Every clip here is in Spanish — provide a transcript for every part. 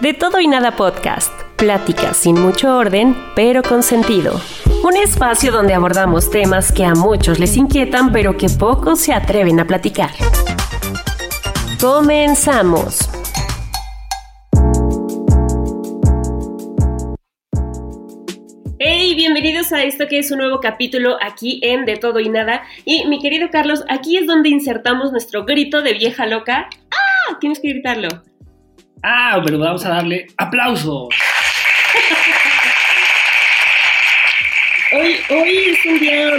De todo y nada podcast. Pláticas sin mucho orden, pero con sentido. Un espacio donde abordamos temas que a muchos les inquietan, pero que pocos se atreven a platicar. Comenzamos. Hey, bienvenidos a esto que es un nuevo capítulo aquí en De Todo y Nada. Y mi querido Carlos, aquí es donde insertamos nuestro grito de vieja loca. ¡Ah! Tienes que gritarlo. Ah, pero vamos a darle aplausos. Hoy, hoy es un día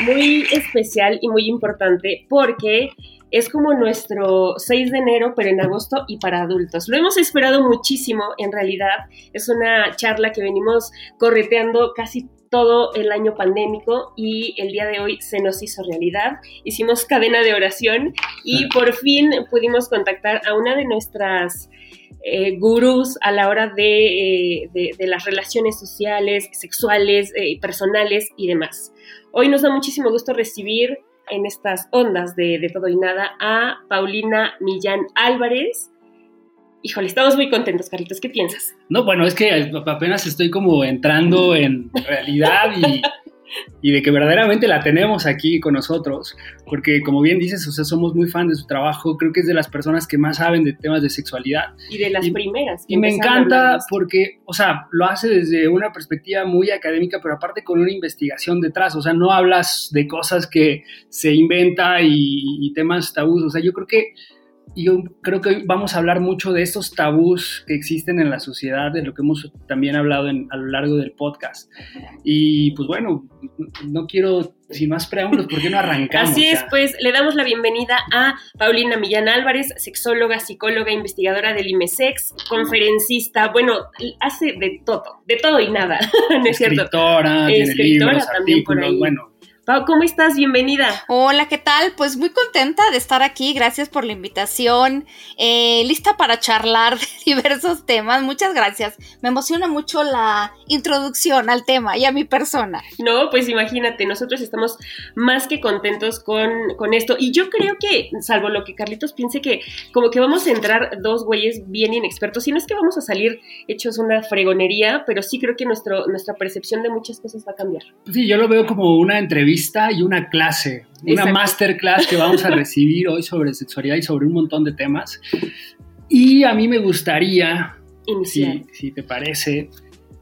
muy especial y muy importante porque es como nuestro 6 de enero, pero en agosto y para adultos. Lo hemos esperado muchísimo, en realidad. Es una charla que venimos correteando casi todo el año pandémico y el día de hoy se nos hizo realidad. Hicimos cadena de oración y por fin pudimos contactar a una de nuestras eh, gurús a la hora de, eh, las relaciones sociales, sexuales, eh, personales y demás. Hoy nos da muchísimo gusto recibir en estas ondas de, todo y nada a Paulina Millán Álvarez. Híjole, estamos muy contentos, Carlitos. ¿Qué piensas? No, bueno, es que apenas estoy como entrando en realidad y y de que verdaderamente la tenemos aquí con nosotros, porque como bien dices, o sea, somos muy fan de su trabajo, creo que es de las personas que más saben de temas de sexualidad. Y de las primeras. Y me encanta porque, o sea, lo hace desde una perspectiva muy académica, pero aparte con una investigación detrás, o sea, no hablas de cosas que se inventa y, y temas tabús, o sea, yo creo que y yo creo que hoy vamos a hablar mucho de estos tabús que existen en la sociedad, de lo que hemos también hablado a lo largo del podcast. Y pues bueno, no quiero, sin más preámbulos, ¿por qué no arrancamos? Así es, pues le damos la bienvenida a Paulina Millán Álvarez, sexóloga, psicóloga, investigadora del IMESEX, conferencista, bueno, hace de todo, de todo y nada, ¿no es Escritora, tiene libros, también por ahí. bueno, ¿cómo estás? Bienvenida. Hola, ¿qué tal? Pues muy contenta de estar aquí. Gracias por la invitación. Eh, lista para charlar de diversos temas. Muchas gracias. Me emociona mucho la introducción al tema y a mi persona. No, pues imagínate, nosotros estamos más que contentos con, con esto. Y yo creo que, salvo lo que Carlitos piense que como que vamos a entrar dos güeyes bien inexpertos, y no es que vamos a salir hechos una fregonería, pero sí creo que nuestro, nuestra percepción de muchas cosas va a cambiar. Sí, yo lo veo como una entrevista y una clase, una masterclass que vamos a recibir hoy sobre sexualidad y sobre un montón de temas. Y a mí me gustaría, si, si te parece,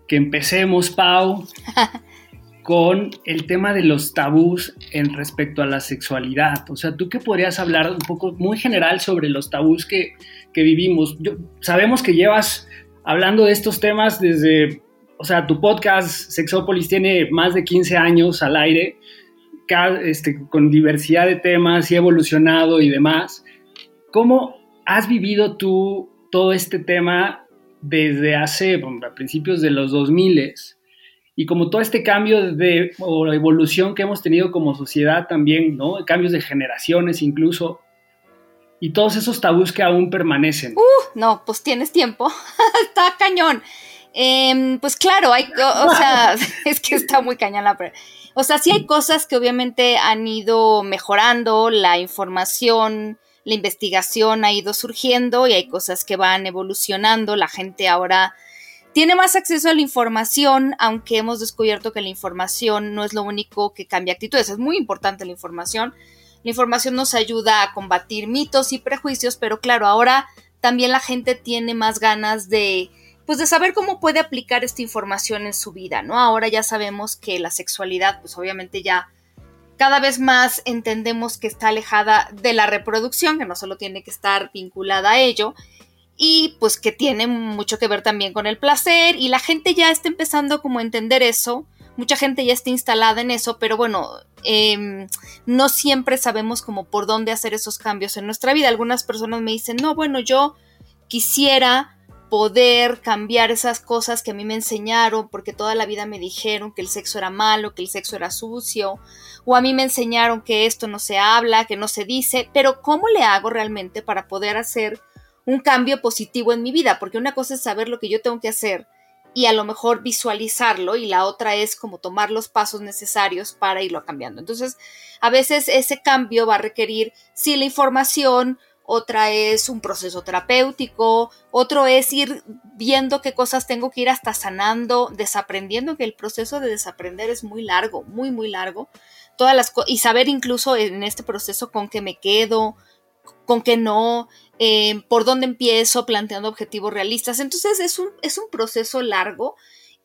que empecemos, Pau, con el tema de los tabús en respecto a la sexualidad. O sea, ¿tú qué podrías hablar un poco muy general sobre los tabús que, que vivimos? Yo, sabemos que llevas hablando de estos temas desde, o sea, tu podcast Sexópolis tiene más de 15 años al aire este, con diversidad de temas y evolucionado y demás. ¿Cómo has vivido tú todo este tema desde hace, a principios de los 2000 y como todo este cambio de o evolución que hemos tenido como sociedad también, ¿no? Cambios de generaciones incluso y todos esos tabús que aún permanecen. Uh, no, pues tienes tiempo. está cañón. Em, pues claro, hay, o, sea, es que está muy cañón la o sea, sí hay cosas que obviamente han ido mejorando, la información, la investigación ha ido surgiendo y hay cosas que van evolucionando, la gente ahora tiene más acceso a la información, aunque hemos descubierto que la información no es lo único que cambia actitudes, es muy importante la información. La información nos ayuda a combatir mitos y prejuicios, pero claro, ahora también la gente tiene más ganas de pues de saber cómo puede aplicar esta información en su vida, ¿no? Ahora ya sabemos que la sexualidad, pues obviamente ya cada vez más entendemos que está alejada de la reproducción, que no solo tiene que estar vinculada a ello, y pues que tiene mucho que ver también con el placer, y la gente ya está empezando como a entender eso, mucha gente ya está instalada en eso, pero bueno, em, no siempre sabemos como por dónde hacer esos cambios en nuestra vida. Algunas personas me dicen, no, bueno, yo quisiera poder cambiar esas cosas que a mí me enseñaron, porque toda la vida me dijeron que el sexo era malo, que el sexo era sucio, o a mí me enseñaron que esto no se habla, que no se dice, pero ¿cómo le hago realmente para poder hacer un cambio positivo en mi vida? Porque una cosa es saber lo que yo tengo que hacer y a lo mejor visualizarlo y la otra es como tomar los pasos necesarios para irlo cambiando. Entonces, a veces ese cambio va a requerir, sí, la información, otra es un proceso terapéutico, otro es ir viendo qué cosas tengo que ir hasta sanando, desaprendiendo, que el proceso de desaprender es muy largo, muy, muy largo. Todas las y saber incluso en este proceso con qué me quedo, con qué no, eh, por dónde empiezo, planteando objetivos realistas. Entonces es un, es un proceso largo.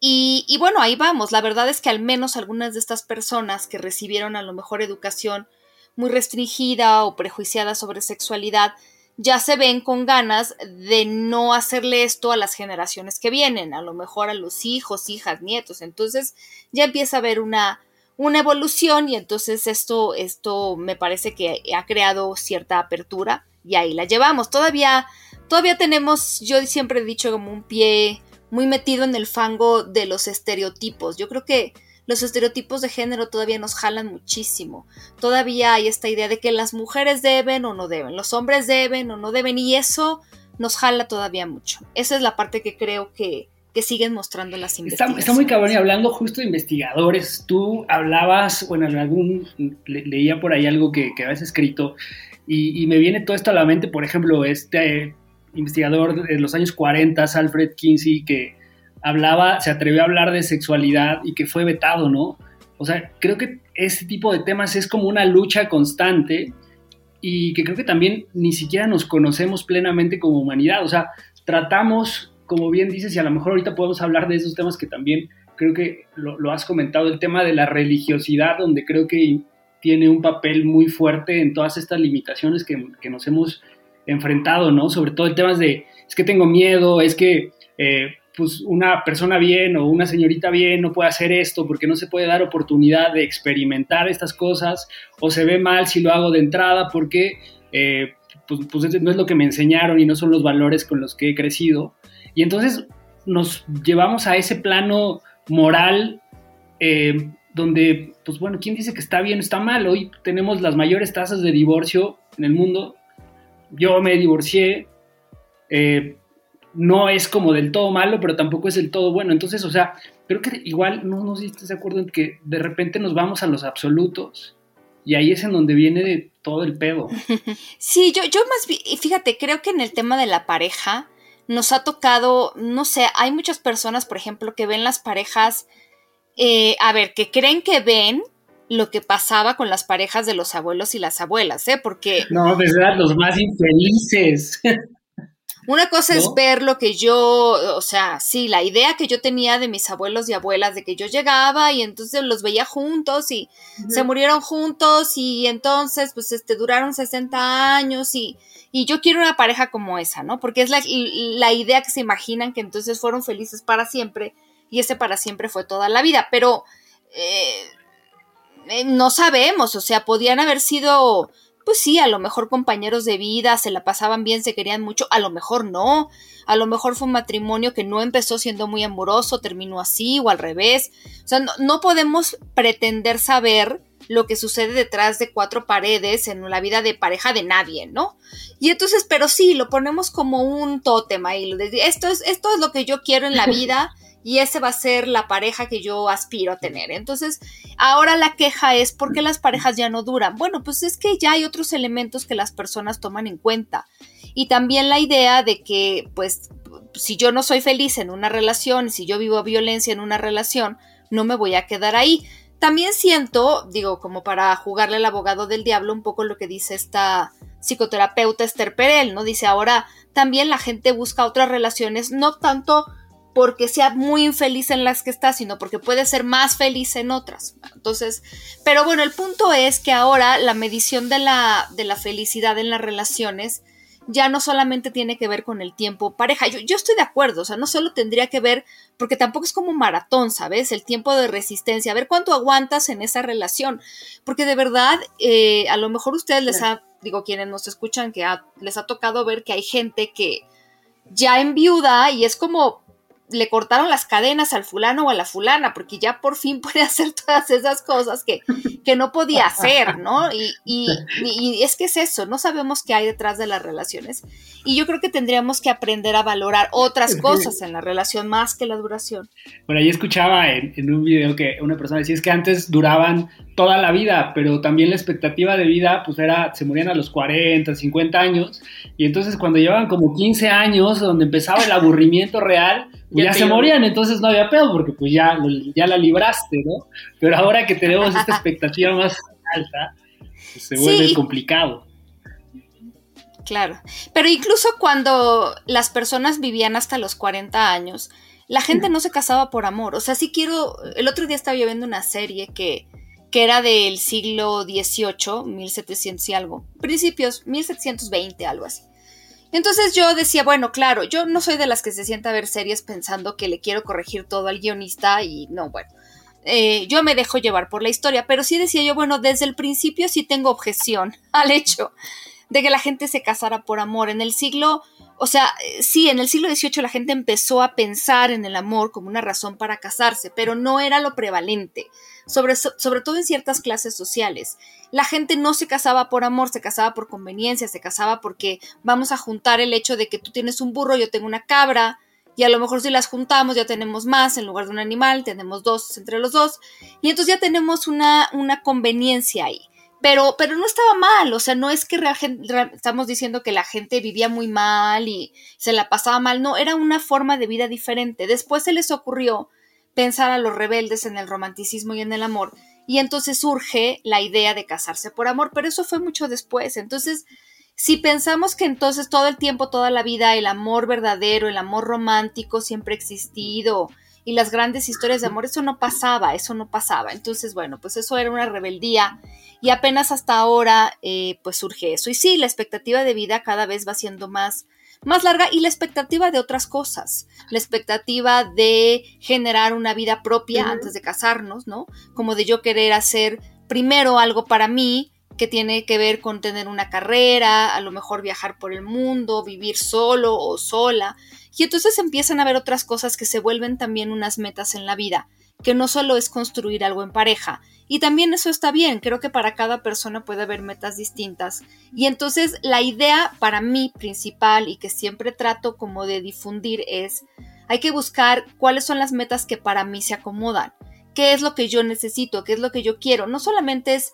Y, y bueno, ahí vamos. La verdad es que al menos algunas de estas personas que recibieron a lo mejor educación muy restringida o prejuiciada sobre sexualidad, ya se ven con ganas de no hacerle esto a las generaciones que vienen, a lo mejor a los hijos, hijas, nietos. Entonces ya empieza a haber una, una evolución y entonces esto, esto me parece que ha creado cierta apertura y ahí la llevamos. Todavía, todavía tenemos, yo siempre he dicho como un pie muy metido en el fango de los estereotipos. Yo creo que los estereotipos de género todavía nos jalan muchísimo. Todavía hay esta idea de que las mujeres deben o no deben, los hombres deben o no deben, y eso nos jala todavía mucho. Esa es la parte que creo que, que siguen mostrando las investigaciones. Está, muy cabrón y hablando justo de investigadores, tú hablabas, bueno, en algún, leía por ahí algo que, que habías escrito y, y, me viene todo esto a la mente, por ejemplo, este investigador de los años 40, Alfred Kinsey, que hablaba, se atrevió a hablar de sexualidad y que fue vetado, ¿no? O sea, creo que este tipo de temas es como una lucha constante y que creo que también ni siquiera nos conocemos plenamente como humanidad. O sea, tratamos, como bien dices, y a lo mejor ahorita podemos hablar de esos temas que también creo que lo, has comentado, el tema de la religiosidad, donde creo que tiene un papel muy fuerte en todas estas limitaciones que, nos hemos enfrentado, ¿no? Sobre todo el tema de, es que tengo miedo, es que eh, pues una persona bien o una señorita bien no puede hacer esto porque no se puede dar oportunidad de experimentar estas cosas o se ve mal si lo hago de entrada porque eh, pues, pues, no es lo que me enseñaron y no son los valores con los que he crecido. Y entonces nos llevamos a ese plano moral eh, donde, pues bueno, ¿quién dice que está bien o está mal? Hoy tenemos las mayores tasas de divorcio en el mundo. Yo me divorcié. Eh, no es como del todo malo, pero tampoco es del todo bueno. Entonces, o sea, creo que igual no, no sé si estás de acuerdo en que de repente nos vamos a los absolutos y ahí es en donde viene de todo el pedo. Sí, yo, yo más, fíjate, creo que en el tema de la pareja nos ha tocado, no sé, hay muchas personas, por ejemplo, que ven las parejas, eh, a ver, que creen que ven lo que pasaba con las parejas de los abuelos y las abuelas, ¿eh? Porque... No, pues eran los más infelices. Una cosa es ver lo que yo, o sea, sí, la idea que yo tenía de mis abuelos y abuelas, de que yo llegaba y entonces los veía juntos y se murieron juntos y entonces pues este duraron 60 años y, y yo quiero una pareja como esa, ¿no? Porque es la, la idea que se imaginan que entonces fueron felices para siempre y ese para siempre fue toda la vida, pero eh, eh, no sabemos, o sea, podían haber sido pues sí, a lo mejor compañeros de vida, se la pasaban bien, se querían mucho, a lo mejor no, a lo mejor fue un matrimonio que no empezó siendo muy amoroso, terminó así o al revés. O sea, no, podemos pretender saber lo que sucede detrás de cuatro paredes en la vida de pareja de nadie, ¿no? Y entonces, pero sí, lo ponemos como un tótem ahí, esto es, esto es lo que yo quiero en la vida y ese va a ser la pareja que yo aspiro a tener. Entonces, ahora la queja es ¿por qué las parejas ya no duran? Bueno, pues es que ya hay otros elementos que las personas toman en cuenta. Y también la idea de que, pues, si yo no soy feliz en una relación, si yo vivo violencia en una relación, no me voy a quedar ahí. También siento, digo, como para jugarle al abogado del diablo, un poco lo que dice esta psicoterapeuta Esther Perel, ¿no? Dice, ahora también la gente busca otras relaciones, no tanto porque sea muy infeliz en las que está, sino porque puede ser más feliz en otras. Entonces, pero bueno, el punto es que ahora la medición de la, de la felicidad en las relaciones ya no solamente tiene que ver con el tiempo pareja. Yo, yo, estoy de acuerdo, o sea, no solo tendría que ver, porque tampoco es como un maratón, ¿sabes? El tiempo de resistencia, a ver cuánto aguantas en esa relación, porque de verdad, eh, a lo mejor ustedes les ha, digo, quienes nos escuchan, que les ha tocado ver que hay gente que ya en viuda y es como, le cortaron las cadenas al fulano o a la fulana, porque ya por fin puede hacer todas esas cosas que, que no podía hacer, ¿no? Y, y, es que es eso, no sabemos qué hay detrás de las relaciones. Y yo creo que tendríamos que aprender a valorar otras cosas en la relación más que la duración. Bueno, ahí escuchaba en, en un video que una persona decía, es que antes duraban toda la vida, pero también la expectativa de vida, pues era, se morían a los 40, 50 años, y entonces cuando llevaban como 15 años, donde empezaba el aburrimiento real, ya, se morían, entonces no había pedo, porque pues ya, ya la libraste, ¿no? Pero ahora que tenemos esta expectativa más alta, pues se vuelve complicado. Claro, pero incluso cuando las personas vivían hasta los 40 años, la gente no se casaba por amor, o sea, sí quiero, el otro día estaba yo viendo una serie que que era del siglo XVIII, 1700 y algo, principios, 1720, algo así. Entonces yo decía, bueno, claro, yo no soy de las que se sienta a ver series pensando que le quiero corregir todo al guionista y no, bueno, eh, yo me dejo llevar por la historia, pero sí decía yo, bueno, desde el principio sí tengo objeción al hecho de que la gente se casara por amor. En el siglo, o sea, sí, en el siglo XVIII la gente empezó a pensar en el amor como una razón para casarse, pero no era lo prevalente sobre, todo en ciertas clases sociales. La gente no se casaba por amor, se casaba por conveniencia, se casaba porque vamos a juntar el hecho de que tú tienes un burro, yo tengo una cabra, y a lo mejor si las juntamos ya tenemos más en lugar de un animal, tenemos dos entre los dos, y entonces ya tenemos una, una conveniencia ahí. Pero, pero no estaba mal, o sea, no es que estamos diciendo que la gente vivía muy mal y se la pasaba mal, no, era una forma de vida diferente. Después se les ocurrió pensar a los rebeldes en el romanticismo y en el amor. Y entonces surge la idea de casarse por amor, pero eso fue mucho después. Entonces, si pensamos que entonces todo el tiempo, toda la vida, el amor verdadero, el amor romántico siempre ha existido y las grandes historias de amor, eso no pasaba, eso no pasaba. Entonces, bueno, pues eso era una rebeldía y apenas hasta ahora, eh, pues surge eso. Y sí, la expectativa de vida cada vez va siendo más más larga y la expectativa de otras cosas, la expectativa de generar una vida propia antes de casarnos, ¿no? Como de yo querer hacer primero algo para mí que tiene que ver con tener una carrera, a lo mejor viajar por el mundo, vivir solo o sola. Y entonces empiezan a ver otras cosas que se vuelven también unas metas en la vida, que no solo es construir algo en pareja, y también eso está bien, creo que para cada persona puede haber metas distintas. Y entonces la idea para mí principal y que siempre trato como de difundir es, hay que buscar cuáles son las metas que para mí se acomodan, qué es lo que yo necesito, qué es lo que yo quiero. No solamente es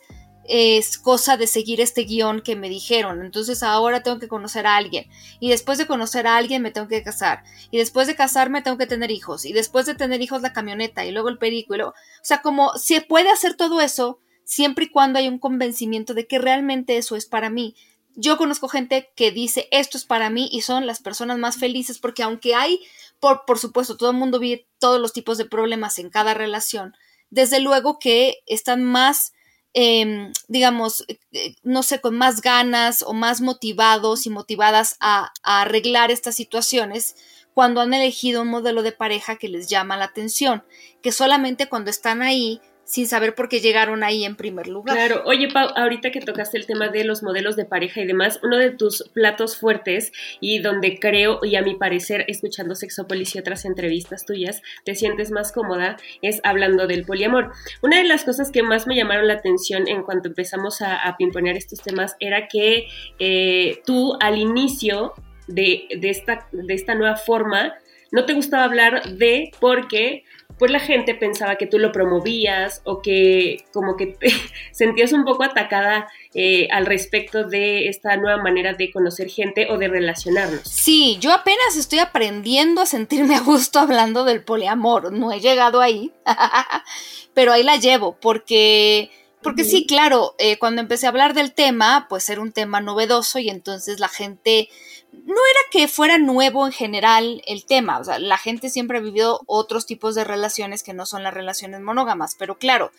es cosa de seguir este guion que me dijeron. Entonces ahora tengo que conocer a alguien. Y después de conocer a alguien me tengo que casar. Y después de casarme tengo que tener hijos. Y después de tener hijos la camioneta y luego el perículo. O sea, como se puede hacer todo eso siempre y cuando hay un convencimiento de que realmente eso es para mí. Yo conozco gente que dice esto es para mí y son las personas más felices porque aunque hay, por, por supuesto, todo el mundo vive todos los tipos de problemas en cada relación, desde luego que están más Em, digamos, eh, no sé, con más ganas o más motivados y motivadas a, a, arreglar estas situaciones cuando han elegido un modelo de pareja que les llama la atención, que solamente cuando están ahí sin saber por qué llegaron ahí en primer lugar. Claro, oye Pau, ahorita que tocaste el tema de los modelos de pareja y demás, uno de tus platos fuertes y donde creo y a mi parecer, escuchando Sexópolis y otras entrevistas tuyas, te sientes más cómoda es hablando del poliamor. Una de las cosas que más me llamaron la atención en cuanto empezamos a, a estos temas era que eh, tú al inicio de, de, esta, de esta nueva forma no te gustaba hablar de porque pues la gente pensaba que tú lo promovías o que como que te sentías un poco atacada eh, al respecto de esta nueva manera de conocer gente o de relacionarnos. Sí, yo apenas estoy aprendiendo a sentirme a gusto hablando del poliamor, no he llegado ahí, pero ahí la llevo porque Porque sí, claro, eh, cuando empecé a hablar del tema, pues era un tema novedoso y entonces la gente, no era que fuera nuevo en general el tema, o sea, la gente siempre ha vivido otros tipos de relaciones que no son las relaciones monógamas, pero claro,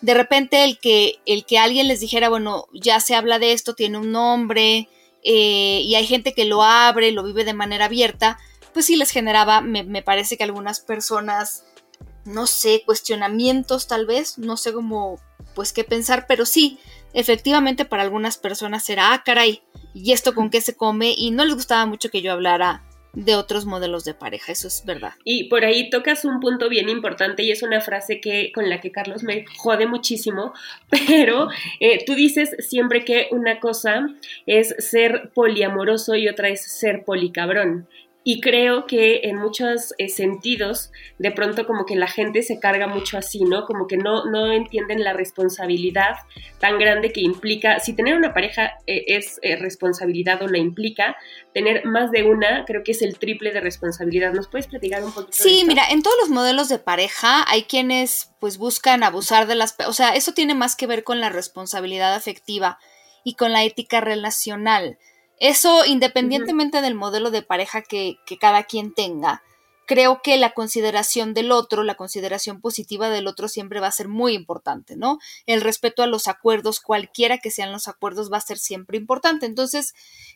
de repente el que, el que alguien les dijera, bueno, ya se habla de esto, tiene un nombre, eh, y hay gente que lo abre, lo vive de manera abierta, pues sí les generaba, me, me parece que algunas personas, no sé, cuestionamientos tal vez, no sé cómo, pues qué pensar, pero sí, efectivamente para algunas personas era, ah, caray, ¿y esto con qué se come? Y no les gustaba mucho que yo hablara de otros modelos de pareja, eso es verdad. Y por ahí tocas un punto bien importante y es una frase que con la que Carlos me jode muchísimo, pero eh, tú dices siempre que una cosa es ser poliamoroso y otra es ser policabrón. Y creo que en muchos eh, sentidos, de pronto como que la gente se carga mucho así, ¿no? Como que no, no entienden la responsabilidad tan grande que implica, si tener una pareja eh, es eh, responsabilidad o la implica, tener más de una creo que es el triple de responsabilidad. ¿Nos puedes platicar un poquito? Sí, mira, en todos los modelos de pareja hay quienes pues buscan abusar de las... O sea, eso tiene más que ver con la responsabilidad afectiva y con la ética relacional. Eso, independientemente del modelo de pareja que, que, cada quien tenga, creo que la consideración del otro, la consideración positiva del otro siempre va a ser muy importante, ¿no? El respeto a los acuerdos, cualquiera que sean los acuerdos, va a ser siempre importante. Entonces,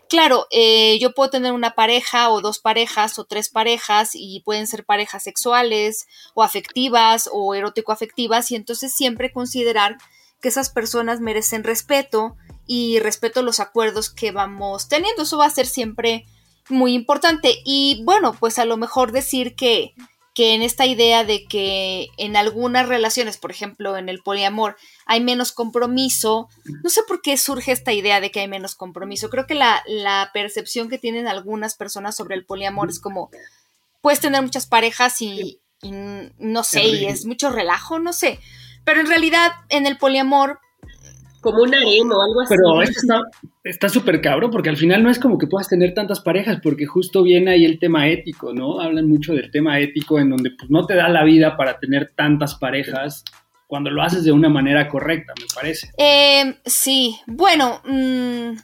claro, eh, yo puedo tener una pareja o dos parejas o tres parejas y pueden ser parejas sexuales o afectivas o erótico-afectivas y entonces siempre considerar que esas personas merecen respeto, y respeto los acuerdos que vamos teniendo. Eso va a ser siempre muy importante. Y bueno, pues a lo mejor decir que, que en esta idea de que en algunas relaciones, por ejemplo, en el poliamor, hay menos compromiso, no sé por qué surge esta idea de que hay menos compromiso. Creo que la, la percepción que tienen algunas personas sobre el poliamor es como, puedes tener muchas parejas y, y no sé, y es mucho relajo, no sé. Pero en realidad en el poliamor como un harem o algo así. Pero esto está súper cabrón, porque al final no es como que puedas tener tantas parejas, porque justo viene ahí el tema ético, ¿no? Hablan mucho del tema ético en donde pues, no te da la vida para tener tantas parejas cuando lo haces de una manera correcta, me parece. Eh, sí, bueno, mm,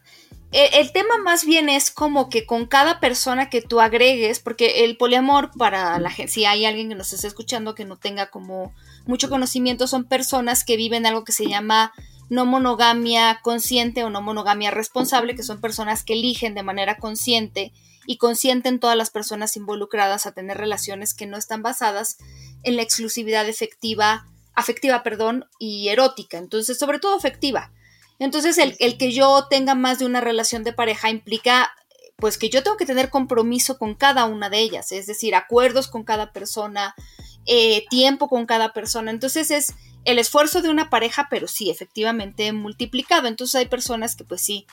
e, el, tema más bien es como que con cada persona que tú agregues, porque el poliamor para la gente, si hay alguien que nos esté escuchando que no tenga como mucho conocimiento, son personas que viven algo que se llama no monogamia consciente o no monogamia responsable, que son personas que eligen de manera consciente y consienten todas las personas involucradas a tener relaciones que no están basadas en la exclusividad efectiva, afectiva, perdón, y erótica, entonces sobre todo afectiva. Entonces el, que yo tenga más de una relación de pareja implica pues que yo tengo que tener compromiso con cada una de ellas, es decir, acuerdos con cada persona, eh, tiempo con cada persona. Entonces es el esfuerzo de una pareja, pero sí, efectivamente multiplicado. Entonces hay personas que pues sí,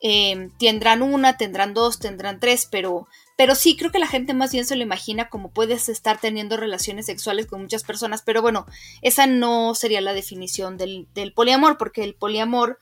em, tendrán una, tendrán dos, tendrán tres, pero, pero sí, creo que la gente más bien se lo imagina como puedes estar teniendo relaciones sexuales con muchas personas, pero bueno, esa no sería la definición del, del poliamor, porque el poliamor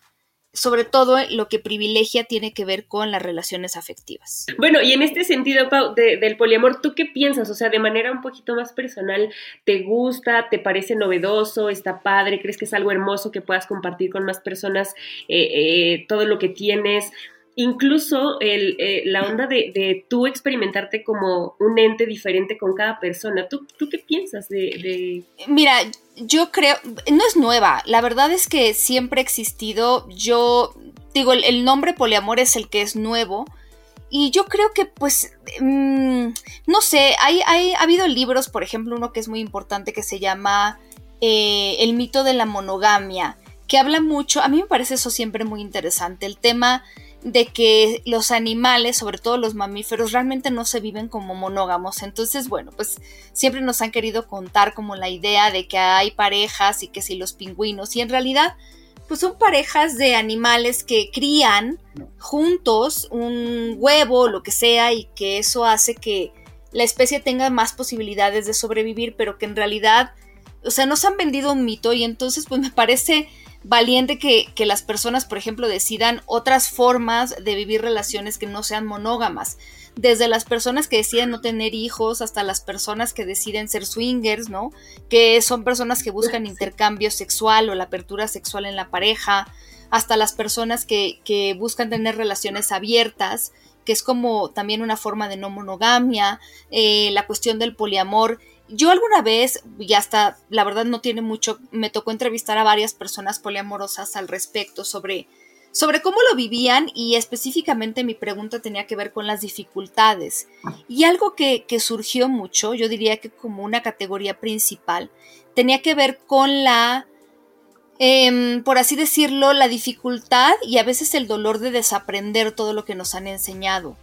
sobre todo lo que privilegia tiene que ver con las relaciones afectivas. Bueno, y en este sentido, Pau, del poliamor, ¿tú qué piensas? O sea, de manera un poquito más personal, ¿te gusta? ¿Te parece novedoso? ¿Está padre? ¿Crees que es algo hermoso que puedas compartir con más personas eh, eh, todo lo que tienes? Incluso el, eh, la onda de, de, tú experimentarte como un ente diferente con cada persona. ¿Tú, tú qué piensas de, Mira, yo creo, no es nueva, la verdad es que siempre ha existido, yo digo, el, nombre poliamor es el que es nuevo. Y yo creo que, pues, mm, no sé, hay, hay, ha habido libros, por ejemplo, uno que es muy importante que se llama eh, El mito de la monogamia, que habla mucho, a mí me parece eso siempre muy interesante, el tema de que los animales, sobre todo los mamíferos, realmente no se viven como monógamos. Entonces, bueno, pues siempre nos han querido contar como la idea de que hay parejas y que si los pingüinos, y en realidad, pues son parejas de animales que crían juntos un huevo, lo que sea, y que eso hace que la especie tenga más posibilidades de sobrevivir, pero que en realidad, o sea, nos han vendido un mito y entonces pues me parece valiente que, que, las personas, por ejemplo, decidan otras formas de vivir relaciones que no sean monógamas. Desde las personas que deciden no tener hijos hasta las personas que deciden ser swingers, ¿no? Que son personas que buscan intercambio sexual o la apertura sexual en la pareja, hasta las personas que, que buscan tener relaciones abiertas, que es como también una forma de no monogamia, eh, la cuestión del poliamor yo alguna vez, y hasta la verdad no tiene mucho, me tocó entrevistar a varias personas poliamorosas al respecto sobre, sobre cómo lo vivían y específicamente mi pregunta tenía que ver con las dificultades. Y algo que, que surgió mucho, yo diría que como una categoría principal, tenía que ver con la, eh, por así decirlo, la dificultad y a veces el dolor de desaprender todo lo que nos han enseñado.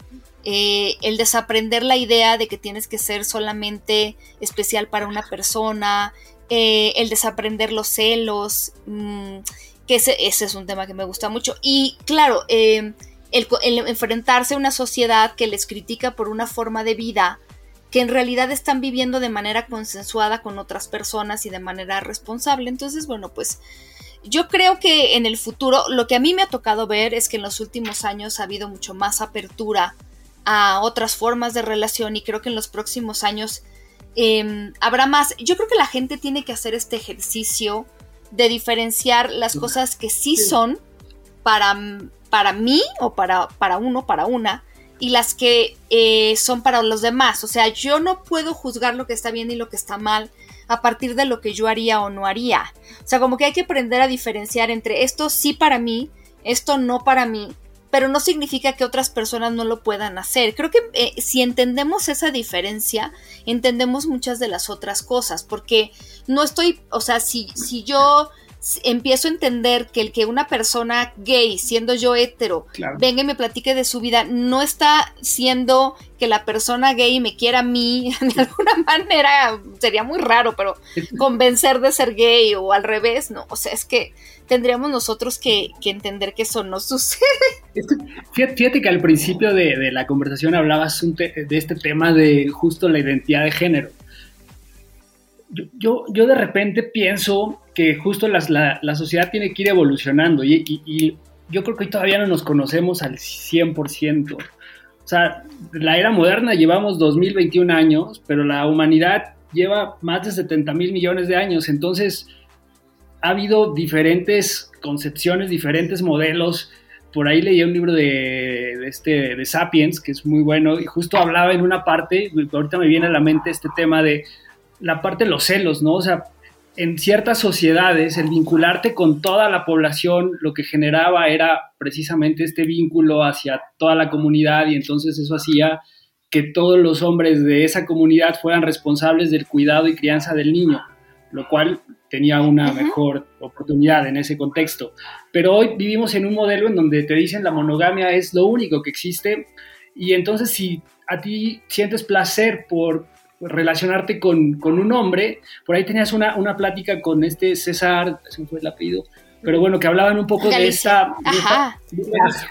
Eh, el desaprender la idea de que tienes que ser solamente especial para una persona, eh, el desaprender los celos, mm, que ese, es un tema que me gusta mucho. Y claro, eh, el, enfrentarse a una sociedad que les critica por una forma de vida que en realidad están viviendo de manera consensuada con otras personas y de manera responsable. Entonces, bueno, pues yo creo que en el futuro lo que a mí me ha tocado ver es que en los últimos años ha habido mucho más apertura a otras formas de relación y creo que en los próximos años em, habrá más. Yo creo que la gente tiene que hacer este ejercicio de diferenciar las cosas que sí, son para, para mí o para, para uno, para una, y las que eh, son para los demás. O sea, yo no puedo juzgar lo que está bien y lo que está mal a partir de lo que yo haría o no haría. O sea, como que hay que aprender a diferenciar entre esto sí para mí, esto no para mí, pero no significa que otras personas no lo puedan hacer. Creo que eh, si entendemos esa diferencia, entendemos muchas de las otras cosas, porque no estoy, o sea, si, si yo empiezo a entender que el que una persona gay, siendo yo hetero, venga y me platique de su vida, no está siendo que la persona gay me quiera a mí, de alguna manera, sería muy raro, pero convencer de ser gay o al revés, no, o sea, es que tendríamos nosotros que, entender que eso no sucede. Fíjate que al principio de, la conversación hablabas de este tema de justo la identidad de género. Yo, yo, de repente pienso que justo la, sociedad tiene que ir evolucionando y, yo creo que hoy todavía no nos conocemos al 100%. O sea, la era moderna llevamos 2021 años, pero la humanidad lleva más de 70 mil millones de años. Entonces, ha habido diferentes concepciones, diferentes modelos. Por ahí leí un libro de, este, de Sapiens, que es muy bueno, y justo hablaba en una parte, ahorita me viene a la mente este tema de la parte de los celos, ¿no? O sea, en ciertas sociedades el vincularte con toda la población lo que generaba era precisamente este vínculo hacia toda la comunidad y entonces eso hacía que todos los hombres de esa comunidad fueran responsables del cuidado y crianza del niño, lo cual tenía una mejor oportunidad en ese contexto. Pero hoy vivimos en un modelo en donde te dicen la monogamia es lo único que existe y entonces si a ti sientes placer por relacionarte con, con un hombre, por ahí tenías una, una plática con este César, se me fue el apellido, pero bueno, que hablaban un poco de esta,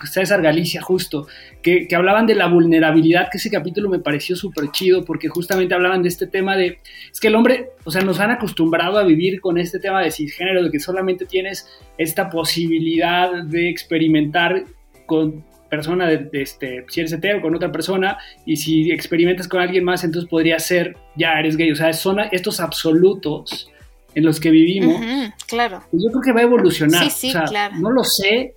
César Galicia, justo, que, hablaban de la vulnerabilidad, que ese capítulo me pareció súper chido, porque justamente hablaban de este tema de, es que el hombre, o sea, nos han acostumbrado a vivir con este tema de cisgénero, de que solamente tienes esta posibilidad de experimentar con persona de, este, si eres hetero con otra persona y si experimentas con alguien más entonces podría ser ya eres gay o sea son estos absolutos en los que vivimos, claro. Pues yo creo que va a evolucionar. Sí, sí, claro. No lo sé,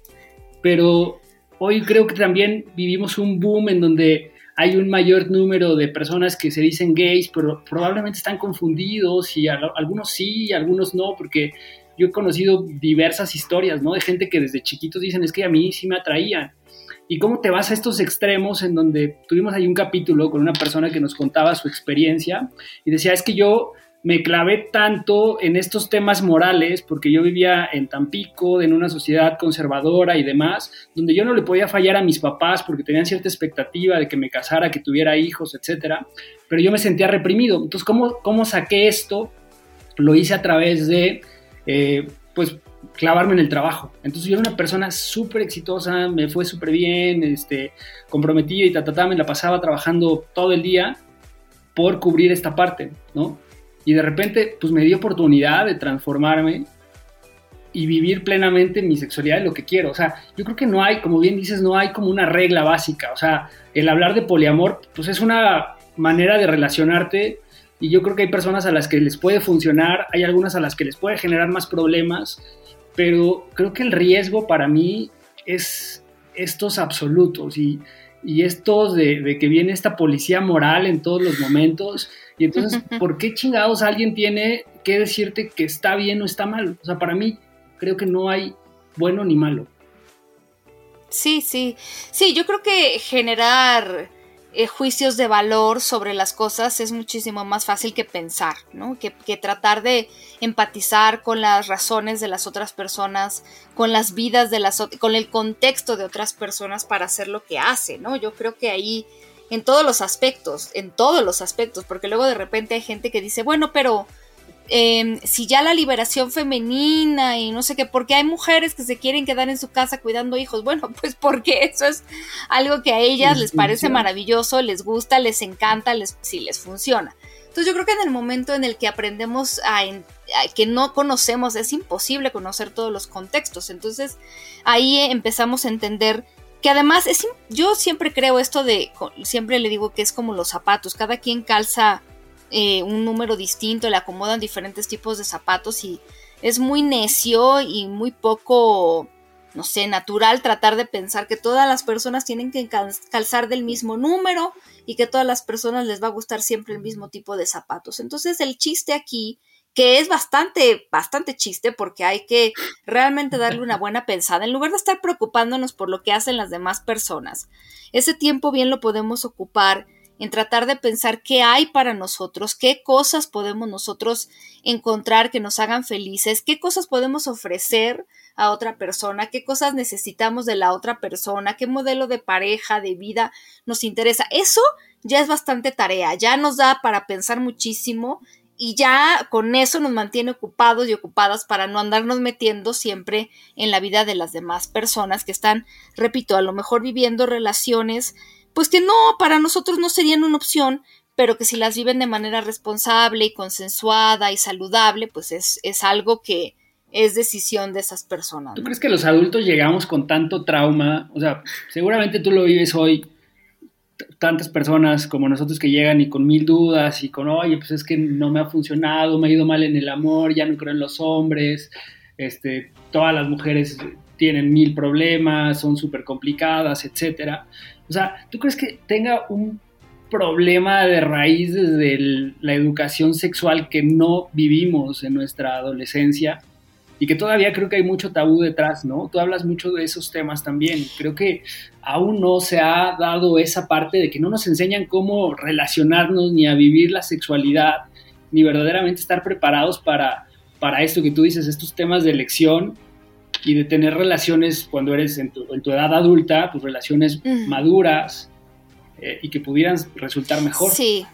pero hoy creo que también vivimos un boom en donde hay un mayor número de personas que se dicen gays, pero probablemente están confundidos y algunos sí, algunos no, porque yo he conocido diversas historias, ¿no? De gente que desde chiquitos dicen, es que a mí sí me atraían. ¿Y cómo te vas a estos extremos en donde tuvimos ahí un capítulo con una persona que nos contaba su experiencia y decía, es que yo me clavé tanto en estos temas morales, porque yo vivía en Tampico, en una sociedad conservadora y demás, donde yo no le podía fallar a mis papás porque tenían cierta expectativa de que me casara, que tuviera hijos, etcétera, pero yo me sentía reprimido. Entonces, ¿cómo, cómo saqué esto? Lo hice a través de, eh, pues, clavarme en el trabajo. Entonces yo era una persona súper exitosa, me fue súper bien, este, comprometida y ta, ta, ta, me la pasaba trabajando todo el día por cubrir esta parte, ¿no? Y de repente, pues me dio oportunidad de transformarme y vivir plenamente mi sexualidad de lo que quiero. O sea, yo creo que no hay, como bien dices, no hay como una regla básica. O sea, el hablar de poliamor, pues es una manera de relacionarte y yo creo que hay personas a las que les puede funcionar, hay algunas a las que les puede generar más problemas, pero creo que el riesgo para mí es estos absolutos y, y estos de, de, que viene esta policía moral en todos los momentos. Y entonces, ¿por qué chingados alguien tiene que decirte que está bien o está mal? O sea, para mí creo que no hay bueno ni malo. Sí, sí. Sí, yo creo que generar eh, juicios de valor sobre las cosas es muchísimo más fácil que pensar, ¿no? Que, tratar de empatizar con las razones de las otras personas, con las vidas de las con el contexto de otras personas para hacer lo que hace, ¿no? Yo creo que ahí en todos los aspectos, en todos los aspectos, porque luego de repente hay gente que dice, bueno, pero Em, si ya la liberación femenina y no sé qué, porque hay mujeres que se quieren quedar en su casa cuidando hijos. Bueno, pues porque eso es algo que a ellas les, parece maravilloso, les gusta, les encanta, les, si les funciona. Entonces yo creo que en el momento en el que aprendemos a, que no conocemos, es imposible conocer todos los contextos. Entonces ahí empezamos a entender que además es, yo siempre creo esto de, siempre le digo que es como los zapatos, cada quien calza eh, un número distinto, le acomodan diferentes tipos de zapatos y es muy necio y muy poco, no sé, natural tratar de pensar que todas las personas tienen que calzar del mismo número y que todas las personas les va a gustar siempre el mismo tipo de zapatos. Entonces el chiste aquí que es bastante, bastante chiste porque hay que realmente darle una buena pensada en lugar de estar preocupándonos por lo que hacen las demás personas. Ese tiempo bien lo podemos ocupar en tratar de pensar qué hay para nosotros, qué cosas podemos nosotros encontrar que nos hagan felices, qué cosas podemos ofrecer a otra persona, qué cosas necesitamos de la otra persona, qué modelo de pareja, de vida nos interesa. Eso ya es bastante tarea, ya nos da para pensar muchísimo y ya con eso nos mantiene ocupados y ocupadas para no andarnos metiendo siempre en la vida de las demás personas que están, repito, a lo mejor viviendo relaciones pues que no, para nosotros no serían una opción, pero que si las viven de manera responsable y consensuada y saludable, pues es, es algo que es decisión de esas personas. ¿Tú crees que los adultos llegamos con tanto trauma? O sea, seguramente tú lo vives hoy, tantas personas como nosotros que llegan y con mil dudas y con, oye, pues es que no me ha funcionado, me ha ido mal en el amor, ya no creo en los hombres, este, todas las mujeres tienen mil problemas, son súper complicadas, etcétera. O sea, ¿tú crees que tenga un problema de raíz desde la educación sexual que no vivimos en nuestra adolescencia? Y que todavía creo que hay mucho tabú detrás, ¿no? Tú hablas mucho de esos temas también. Creo que aún no se ha dado esa parte de que no nos enseñan cómo relacionarnos ni a vivir la sexualidad, ni verdaderamente estar preparados para, para esto que tú dices, estos temas de elección y de tener relaciones cuando eres en tu, edad adulta, pues relaciones maduras eh, y que pudieran resultar mejor. Sí.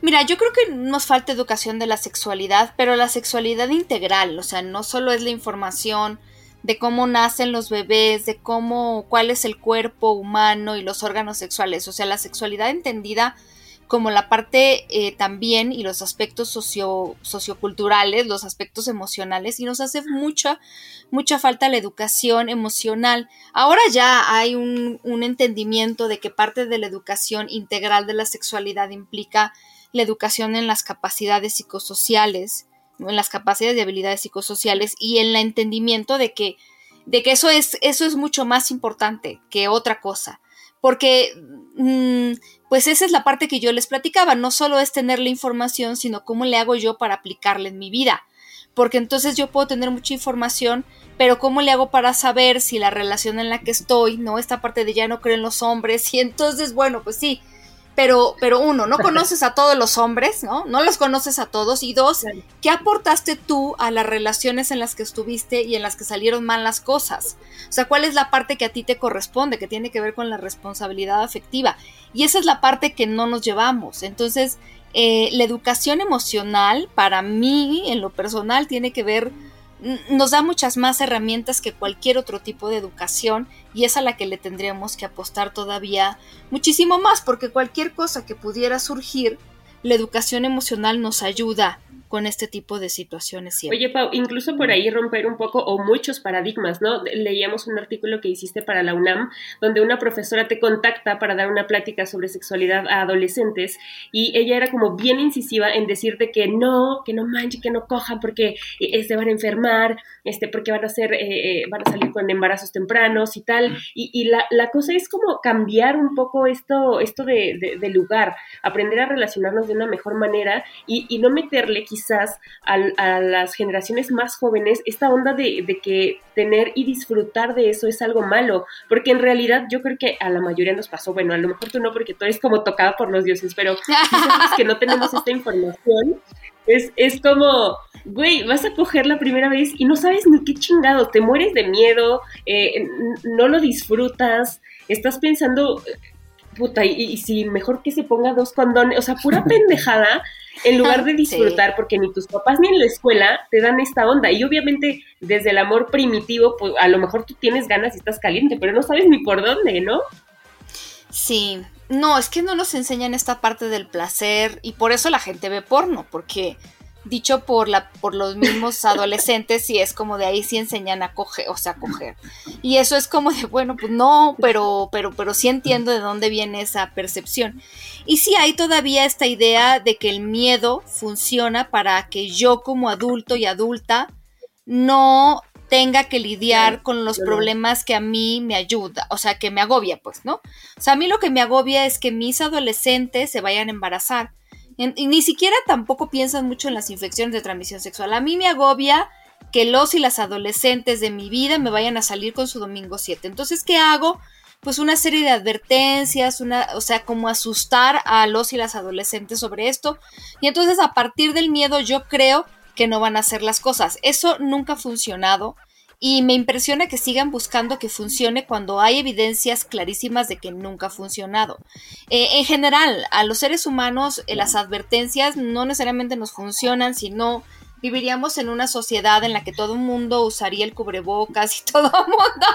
Mira, yo creo que nos falta educación de la sexualidad, pero la sexualidad integral, o sea, no solo es la información de cómo nacen los bebés, de cómo, cuál es el cuerpo humano y los órganos sexuales, o sea, la sexualidad entendida como la parte eh, también y los aspectos socio, socioculturales, los aspectos emocionales, y nos hace mucha, mucha falta la educación emocional. Ahora ya hay un, un entendimiento de que parte de la educación integral de la sexualidad implica la educación en las capacidades psicosociales, en las capacidades de habilidades psicosociales y en el entendimiento de que, de que eso, es, eso es mucho más importante que otra cosa. Porque mm, pues esa es la parte que yo les platicaba, no solo es tener la información, sino cómo le hago yo para aplicarla en mi vida. Porque entonces yo puedo tener mucha información, pero cómo le hago para saber si la relación en la que estoy, no esta parte de ya no creo en los hombres, y entonces, bueno, pues sí, pero, pero uno, no conoces a todos los hombres, ¿no? No los conoces a todos. Y dos, ¿qué aportaste tú a las relaciones en las que estuviste y en las que salieron mal las cosas? O sea, ¿cuál es la parte que a ti te corresponde, que tiene que ver con la responsabilidad afectiva? Y esa es la parte que no nos llevamos. Entonces, eh, la educación emocional, para mí, en lo personal, tiene que ver nos da muchas más herramientas que cualquier otro tipo de educación y es a la que le tendríamos que apostar todavía muchísimo más porque cualquier cosa que pudiera surgir, la educación emocional nos ayuda con este tipo de situaciones. Oye, Pau, incluso por ahí romper un poco o muchos paradigmas, ¿no? Leíamos un artículo que hiciste para la UNAM, donde una profesora te contacta para dar una plática sobre sexualidad a adolescentes y ella era como bien incisiva en decirte que no, que no manche, que no cojan porque eh, se van a enfermar, este, porque van a ser, eh, eh, van a salir con embarazos tempranos y tal. Y, la, cosa es como cambiar un poco esto, esto de, lugar, aprender a relacionarnos de una mejor manera y, y no meterle quizás a, las generaciones más jóvenes esta onda de, que tener y disfrutar de eso es algo malo, porque en realidad yo creo que a la mayoría nos pasó, bueno, a lo mejor tú no porque tú eres como tocada por los dioses, pero que no tenemos esta información, es, es como, güey, vas a coger la primera vez y no sabes ni qué chingado, te mueres de miedo, eh, no lo disfrutas, estás pensando, puta, y, y, si mejor que se ponga dos condones, o sea, pura pendejada, en lugar de disfrutar, porque ni tus papás ni en la escuela te dan esta onda. Y obviamente desde el amor primitivo, pues a lo mejor tú tienes ganas y estás caliente, pero no sabes ni por dónde, ¿no? Sí, no, es que no nos enseñan esta parte del placer y por eso la gente ve porno, porque dicho por, la, por los mismos adolescentes y es como de ahí sí enseñan a coger, o sea, a coger. Y eso es como de, bueno, pues no, pero, pero, pero sí entiendo de dónde viene esa percepción. Y sí hay todavía esta idea de que el miedo funciona para que yo como adulto y adulta no tenga que lidiar con los problemas que a mí me ayuda, o sea, que me agobia, pues, ¿no? O sea, a mí lo que me agobia es que mis adolescentes se vayan a embarazar y ni siquiera tampoco piensan mucho en las infecciones de transmisión sexual. A mí me agobia que los y las adolescentes de mi vida me vayan a salir con su domingo 7. Entonces, ¿qué hago? Pues una serie de advertencias, una, o sea, como asustar a los y las adolescentes sobre esto. Y entonces a partir del miedo yo creo que no van a hacer las cosas. Eso nunca ha funcionado y me impresiona que sigan buscando que funcione cuando hay evidencias clarísimas de que nunca ha funcionado. Eh, en general, a los seres humanos eh, las advertencias no necesariamente nos funcionan, sino viviríamos en una sociedad en la que todo el mundo usaría el cubrebocas y todo el mundo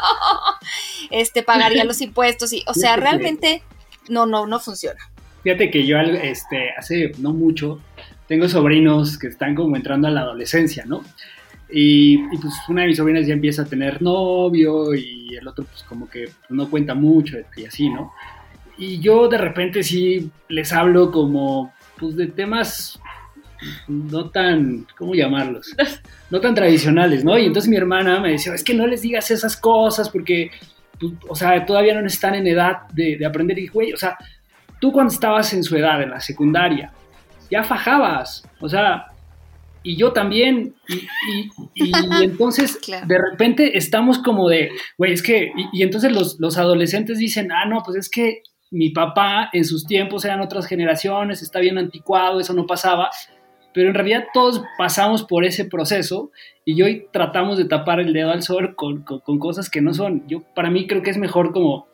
este, pagaría los impuestos. Y, o sea, realmente no, no, no funciona. Fíjate que yo este, hace no mucho tengo sobrinos que están como entrando a la adolescencia, ¿no? Y, pues una de mis sobrinas ya empieza a tener novio y el otro pues como que no cuenta mucho y así, ¿no? Y yo de repente sí les hablo como pues de temas no tan, ¿cómo llamarlos? No tan tradicionales, ¿no? Y entonces mi hermana me decía, es que no les digas esas cosas porque, pues, o sea, todavía no están en edad de, de aprender. Y güey, o sea, tú cuando estabas en su edad, en la secundaria, ya fajabas, o sea, y yo también. Y, entonces, de repente estamos como de, güey, es que, y, entonces los, los, adolescentes dicen, ah, no, pues es que mi papá en sus tiempos eran otras generaciones, está bien anticuado, eso no pasaba. Pero en realidad todos pasamos por ese proceso y hoy tratamos de tapar el dedo al sol con, con, con cosas que no son. Yo, para mí, creo que es mejor como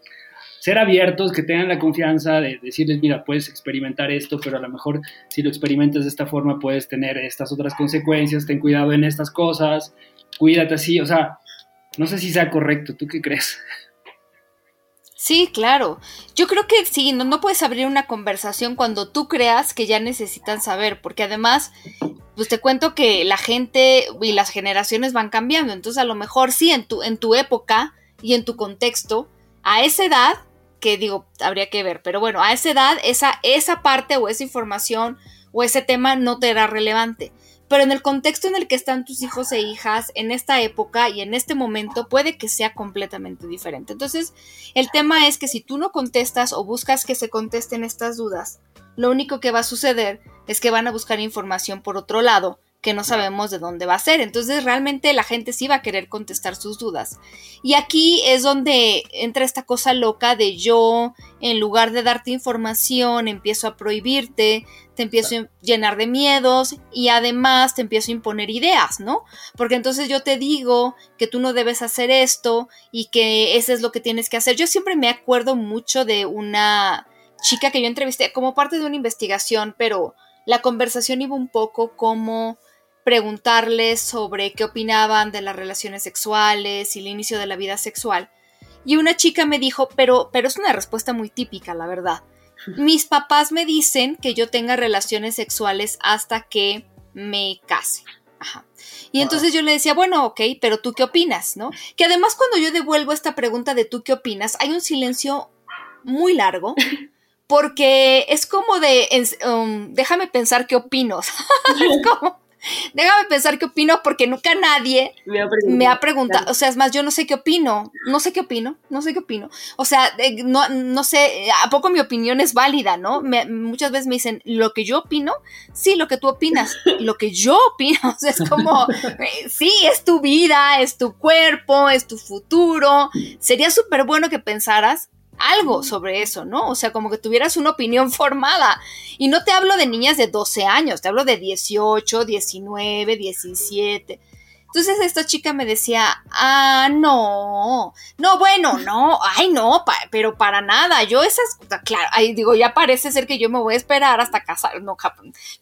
ser abiertos, que tengan la confianza de decirles, mira, puedes experimentar esto, pero a lo mejor si lo experimentas de esta forma puedes tener estas otras consecuencias, ten cuidado en estas cosas, cuídate así, o sea, no sé si sea correcto, ¿tú qué crees? Sí, claro. Yo creo que sí, no, puedes abrir una conversación cuando tú creas que ya necesitan saber, porque además, pues te cuento que la gente y las generaciones van cambiando, entonces a lo mejor sí, en tu, en tu época y en tu contexto, a esa edad que digo, habría que ver, pero bueno, a esa edad esa, esa parte o esa información o ese tema no te era relevante. Pero en el contexto en el que están tus hijos e hijas, en esta época y en este momento, puede que sea completamente diferente. Entonces, el tema es que si tú no contestas o buscas que se contesten estas dudas, lo único que va a suceder es que van a buscar información por otro lado que no sabemos de dónde va a ser. Entonces realmente la gente sí va a querer contestar sus dudas. Y aquí es donde entra esta cosa loca de yo, en lugar de darte información, empiezo a prohibirte, te empiezo a llenar de miedos y además te empiezo a imponer ideas, ¿no? Porque entonces yo te digo que tú no debes hacer esto y que eso es lo que tienes que hacer. Yo siempre me acuerdo mucho de una chica que yo entrevisté como parte de una investigación, pero la conversación iba un poco como preguntarles sobre qué opinaban de las relaciones sexuales y el inicio de la vida sexual. Y una chica me dijo, pero, pero es una respuesta muy típica, la verdad. Mis papás me dicen que yo tenga relaciones sexuales hasta que me case. Ajá. Y entonces yo le decía, bueno, ok, pero tú qué opinas, ¿no? Que además cuando yo devuelvo esta pregunta de tú qué opinas, hay un silencio muy largo, porque es como de, um, déjame pensar qué opino. es como, Déjame pensar qué opino porque nunca nadie me ha preguntado, o sea, es más, yo no sé qué opino, no sé qué opino, no sé qué opino. O sea, no, no sé, ¿a poco mi opinión es válida, no? muchas veces me dicen, lo que yo opino, sí, lo que tú opinas, lo que yo opino, o sea, es como, eh, sí, es tu vida, es tu cuerpo, es tu futuro. Sería súper bueno que pensaras algo sobre eso, ¿no? O sea, como que tuvieras una opinión formada. Y no te hablo de niñas de 12 años, te hablo de 18, 19, 17. Entonces esta chica me decía, ah, no, no, bueno, no, ay, no, pero para nada, yo esas, claro, ahí digo, ya parece ser que yo me voy a esperar hasta casar, no,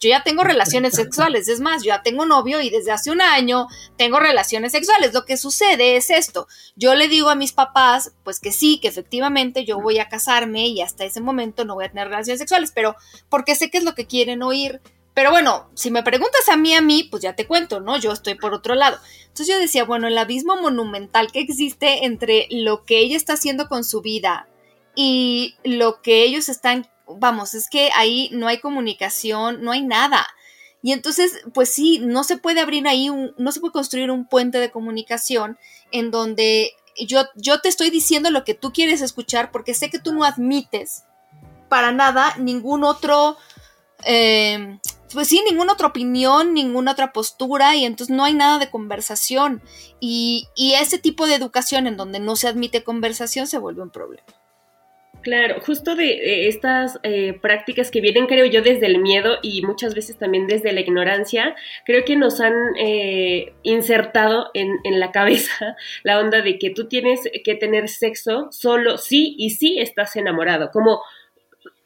yo ya tengo relaciones sexuales, es más, yo ya tengo novio y desde hace un año tengo relaciones sexuales, lo que sucede es esto, yo le digo a mis papás, pues que sí, que efectivamente yo voy a casarme y hasta ese momento no voy a tener relaciones sexuales, pero porque sé que es lo que quieren oír, pero bueno, si me preguntas a mí, a mí, pues ya te cuento, ¿no? Yo estoy por otro lado. Entonces yo decía, bueno, el abismo monumental que existe entre lo que ella está haciendo con su vida y lo que ellos están, vamos, es que ahí no hay comunicación, no hay nada. Y entonces, pues sí, no se puede abrir ahí, un, no se puede construir un puente de comunicación en donde yo, yo te estoy diciendo lo que tú quieres escuchar porque sé que tú no admites para nada ningún otro... Eh, pues sí, ninguna otra opinión, ninguna otra postura y entonces no hay nada de conversación. Y, ese tipo de educación en donde no se admite conversación se vuelve un problema. Claro, justo de estas eh, prácticas que vienen, creo yo, desde el miedo y muchas veces también desde la ignorancia, creo que nos han eh, insertado en, en, la cabeza la onda de que tú tienes que tener sexo solo sí y sí estás enamorado, como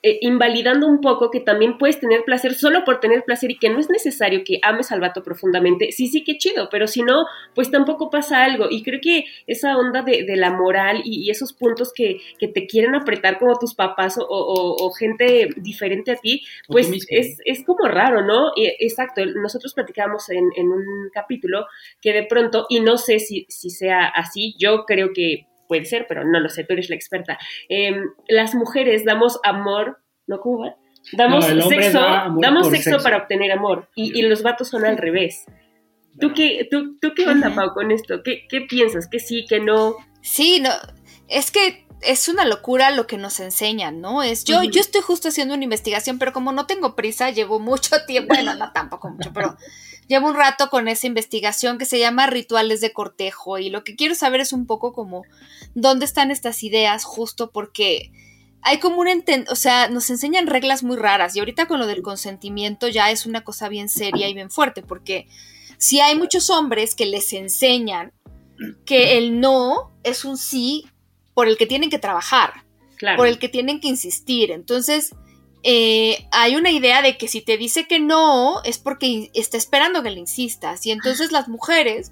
eh, invalidando un poco que también puedes tener placer solo por tener placer y que no es necesario que ames al vato profundamente. Sí, sí, qué chido, pero si no, pues tampoco pasa algo. Y creo que esa onda de, la moral y, esos puntos que, te quieren apretar como tus papás o, gente diferente a ti, pues es, como raro, ¿no? exacto, nosotros platicábamos en, en, un capítulo que de pronto, y no sé si, si sea así, yo creo que puede ser, pero no lo sé, tú eres la experta. Em, las mujeres damos amor, ¿no, Cuba? Damos sexo, damos sexo, para obtener amor y, los vatos son al revés. ¿Tú qué, tú, tú qué onda, Pau, con esto? ¿Qué, ¿Qué piensas? ¿Que sí, que no? Sí, no, es que es una locura lo que nos enseñan, ¿no? Es yo, yo estoy justo haciendo una investigación, pero como no tengo prisa, llevo mucho tiempo, bueno, no tampoco mucho, pero llevo un rato con esa investigación que se llama Rituales de Cortejo y lo que quiero saber es un poco como dónde están estas ideas justo porque hay como un o sea, nos enseñan reglas muy raras y ahorita con lo del consentimiento ya es una cosa bien seria y bien fuerte porque si hay muchos hombres que les enseñan que el no es un sí por el que tienen que trabajar, por el que tienen que insistir. Entonces, eh, hay una idea de que si te dice que no, es porque está esperando que le insistas. Y entonces las mujeres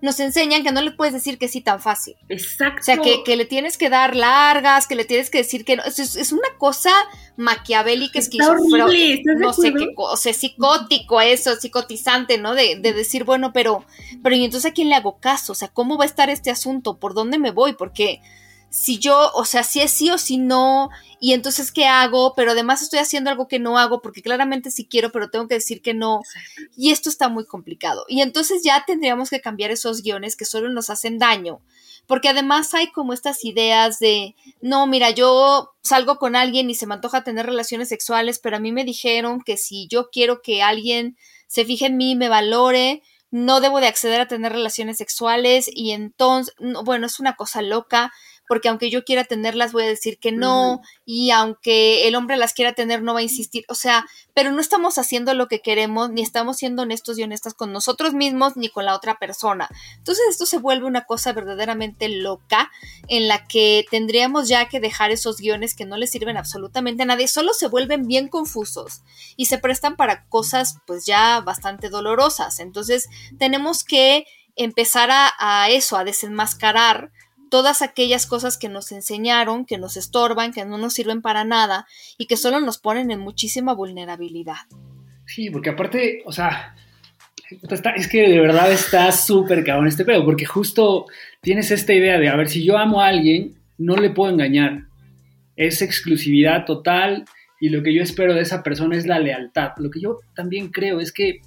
nos enseñan que no le puedes decir que sí tan fácil. Exacto. O sea, que, le tienes que dar largas, que le tienes que decir que no. Es, una cosa maquiavélica, esquizofrénica. No sé qué cosa, es psicótico eso, psicotizante, ¿no? De, de, decir, bueno, pero, pero ¿y entonces a quién le hago caso? O sea, ¿cómo va a estar este asunto? ¿Por dónde me voy? Porque si yo, o sea, si es sí o si no, y entonces qué hago, pero además estoy haciendo algo que no hago porque claramente sí quiero, pero tengo que decir que no, y esto está muy complicado. Y entonces ya tendríamos que cambiar esos guiones que solo nos hacen daño, porque además hay como estas ideas de, no, mira, yo salgo con alguien y se me antoja tener relaciones sexuales, pero a mí me dijeron que si yo quiero que alguien se fije en mí, me valore, no debo de acceder a tener relaciones sexuales y entonces, bueno, es una cosa loca porque aunque yo quiera tenerlas voy a decir que no, y aunque el hombre las quiera tener no va a insistir, o sea, pero no estamos haciendo lo que queremos, ni estamos siendo honestos y honestas con nosotros mismos ni con la otra persona. Entonces esto se vuelve una cosa verdaderamente loca en la que tendríamos ya que dejar esos guiones que no le sirven absolutamente a nadie, solo se vuelven bien confusos y se prestan para cosas pues ya bastante dolorosas. Entonces tenemos que empezar a, a eso, a desenmascarar todas aquellas cosas que nos enseñaron, que nos estorban, que no nos sirven para nada y que solo nos ponen en muchísima vulnerabilidad. Sí, porque aparte, o sea, es que de verdad está súper cabrón este pedo, porque justo tienes esta idea de, a ver, si yo amo a alguien, no le puedo engañar. Es exclusividad total y lo que yo espero de esa persona es la lealtad. Lo que yo también creo es que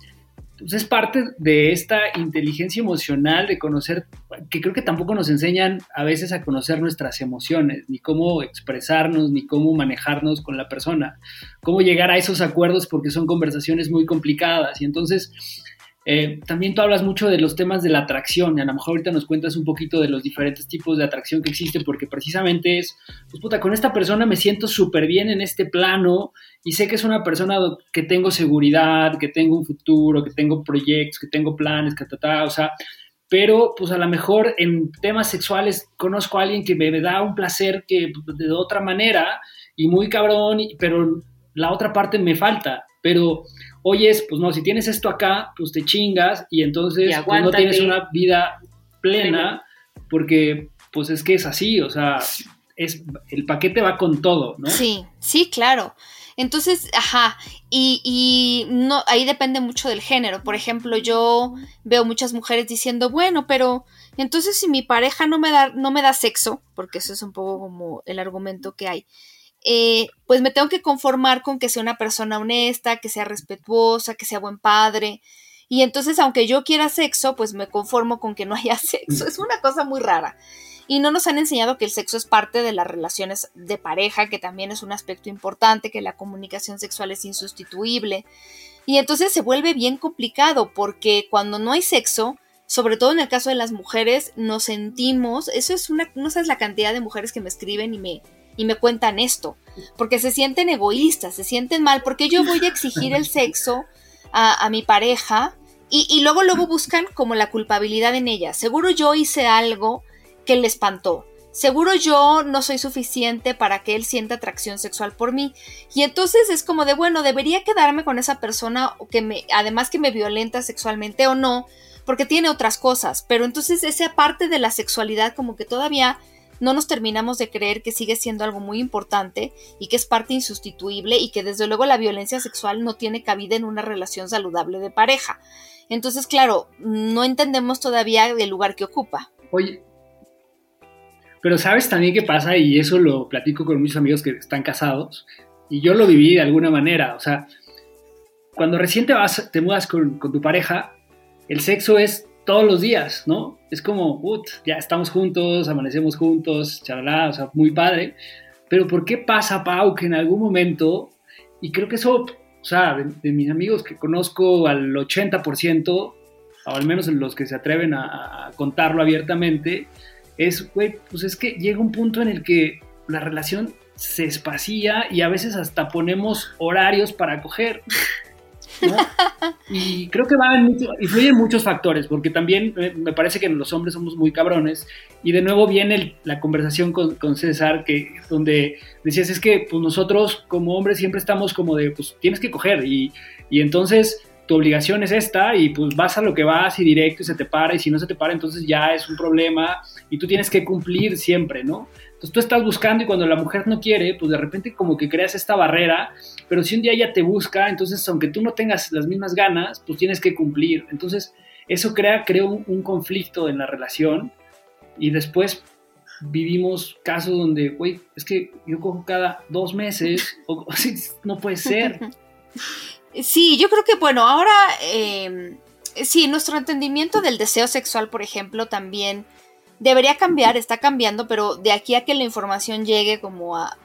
pues, es parte de esta inteligencia emocional de conocer, que creo que tampoco nos enseñan a veces a conocer nuestras emociones, ni cómo expresarnos, ni cómo manejarnos con la persona, cómo llegar a esos acuerdos porque son conversaciones muy complicadas. Y entonces eh, también tú hablas mucho de los temas de la atracción, y a lo mejor ahorita nos cuentas un poquito de los diferentes tipos de atracción que existen, porque precisamente es, pues puta, con esta persona me siento súper bien en este plano y sé que es una persona que tengo seguridad, que tengo un futuro, que tengo proyectos, que tengo planes, que ta, o sea, pero pues a lo mejor en temas sexuales conozco a alguien que me, da un placer que de otra manera y muy cabrón, pero la otra parte me falta, pero oyes, pues no, si tienes esto acá, pues te chingas y entonces pues, no tienes una vida plena porque pues es que es así, o sea, es, el paquete va con todo, ¿no? Sí, sí, claro. Entonces, ajá, y, y, no, ahí depende mucho del género. Por ejemplo, yo veo muchas mujeres diciendo, bueno, pero entonces si mi pareja no me da, no me da sexo, porque eso es un poco como el argumento que hay, eh, pues me tengo que conformar con que sea una persona honesta, que sea respetuosa, que sea buen padre. Y entonces, aunque yo quiera sexo, pues me conformo con que no haya sexo. Es una cosa muy rara. Y no nos han enseñado que el sexo es parte de las relaciones de pareja, que también es un aspecto importante, que la comunicación sexual es insustituible. Y entonces se vuelve bien complicado porque cuando no hay sexo, sobre todo en el caso de las mujeres, nos sentimos, eso es una, no sabes la cantidad de mujeres que me escriben y me, y me cuentan esto, porque se sienten egoístas, se sienten mal, porque yo voy a exigir el sexo a, mi pareja y, y, luego luego buscan como la culpabilidad en ella. Seguro yo hice algo que le espantó. Seguro yo no soy suficiente para que él sienta atracción sexual por mí. Y entonces es como de, bueno, debería quedarme con esa persona que me, además que me violenta sexualmente o no, porque tiene otras cosas. Pero entonces esa parte de la sexualidad como que todavía no nos terminamos de creer que sigue siendo algo muy importante y que es parte insustituible y que desde luego la violencia sexual no tiene cabida en una relación saludable de pareja. Entonces, claro, no entendemos todavía el lugar que ocupa. Oye, pero sabes también qué pasa, y eso lo platico con muchos amigos que están casados, y yo lo viví de alguna manera, o sea, cuando recién te, vas, te mudas con, con tu pareja, el sexo es todos los días, ¿no? Es como, ut, ya estamos juntos, amanecemos juntos, charla, o sea, muy padre. Pero ¿por qué pasa, Pau, que en algún momento, y creo que eso, o sea, de, mis amigos que conozco al 80%, o al menos los que se atreven a, a contarlo abiertamente, es, güey, pues es que llega un punto en el que la relación se espacía y a veces hasta ponemos horarios para coger. Y creo que va en influyen muchos factores, porque también me parece que los hombres somos muy cabrones. Y de nuevo viene la conversación con, César, que, donde decías, es que pues, nosotros como hombres siempre estamos como de, pues tienes que coger. Y, y entonces tu obligación es esta y pues vas a lo que vas y directo y se te para y si no se te para entonces ya es un problema tú tienes que cumplir siempre, ¿no? Entonces tú estás buscando y cuando la mujer no quiere, pues de repente como que creas esta barrera, pero si un día ella te busca, entonces aunque tú no tengas las mismas ganas, pues tienes que cumplir. Entonces eso crea, crea un, conflicto en la relación y después vivimos casos donde, güey, es que yo cojo cada dos meses, no puede ser. Sí, yo creo que, bueno, ahora, eh, sí, nuestro entendimiento del deseo sexual, por ejemplo, también debería cambiar, está cambiando, pero de aquí a que la información llegue como a,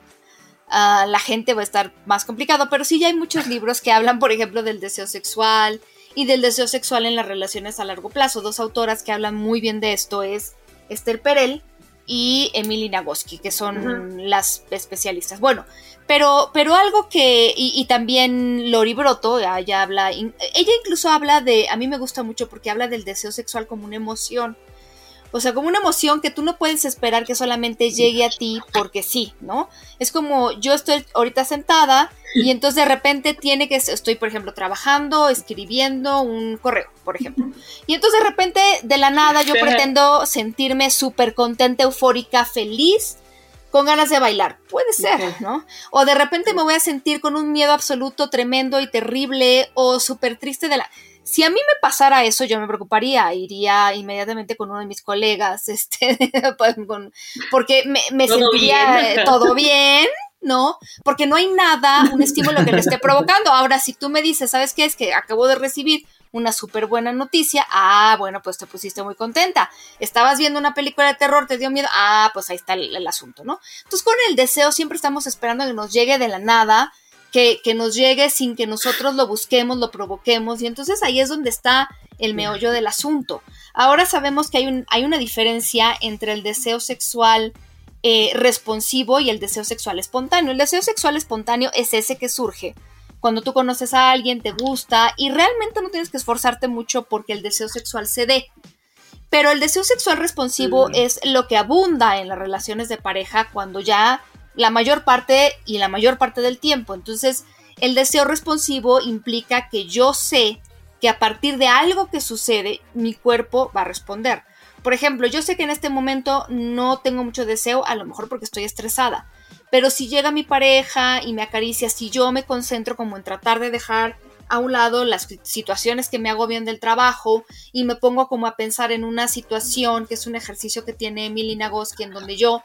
a la gente va a estar más complicado. Pero sí ya hay muchos libros que hablan, por ejemplo, del deseo sexual y del deseo sexual en las relaciones a largo plazo. Dos autoras que hablan muy bien de esto es Esther Perel y Emily Nagoski, que son las especialistas. Bueno, pero, pero algo que, y, también Lori Broto, ella habla, ella incluso habla de, a mí me gusta mucho porque habla del deseo sexual como una emoción. O sea, como una emoción que tú no puedes esperar que solamente llegue a ti porque sí, ¿no? Es como yo estoy ahorita sentada y entonces de repente tiene que, estoy por ejemplo trabajando, escribiendo un correo, por ejemplo. Y entonces de repente de la nada yo pretendo sentirme súper contenta, eufórica, feliz con ganas de bailar. Puede ser, ¿no? O de repente me voy a sentir con un miedo absoluto, tremendo y terrible, o súper triste de la... Si a mí me pasara eso, yo me preocuparía, iría inmediatamente con uno de mis colegas, este, pues, porque me, sentiría todo bien, ¿no? Porque no hay nada, un estímulo que le esté provocando. Ahora, si tú me dices, ¿sabes qué? Es que acabo de recibir una súper buena noticia. Ah, bueno, pues te pusiste muy contenta. Estabas viendo una película de terror, te dio miedo. Ah, pues ahí está el, asunto, ¿no? Entonces con el deseo siempre estamos esperando que nos llegue de la nada, que, que, nos llegue sin que nosotros lo busquemos, lo provoquemos. Y entonces ahí es donde está el meollo del asunto. Ahora sabemos que hay, un, hay una diferencia entre el deseo sexual eh, responsivo y el deseo sexual espontáneo. El deseo sexual espontáneo es ese que surge cuando tú conoces a alguien, te gusta y realmente no tienes que esforzarte mucho porque el deseo sexual se dé. Pero el deseo sexual responsivo mm. es lo que abunda en las relaciones de pareja cuando ya la mayor parte y la mayor parte del tiempo. Entonces, el deseo responsivo implica que yo sé que a partir de algo que sucede, mi cuerpo va a responder. Por ejemplo, yo sé que en este momento no tengo mucho deseo, a lo mejor porque estoy estresada, pero si llega mi pareja y me acaricia, si yo me concentro como en tratar de dejar a un lado las situaciones que me agobian del trabajo y me pongo como a pensar en una situación que es un ejercicio que tiene Emily Nagoski en donde yo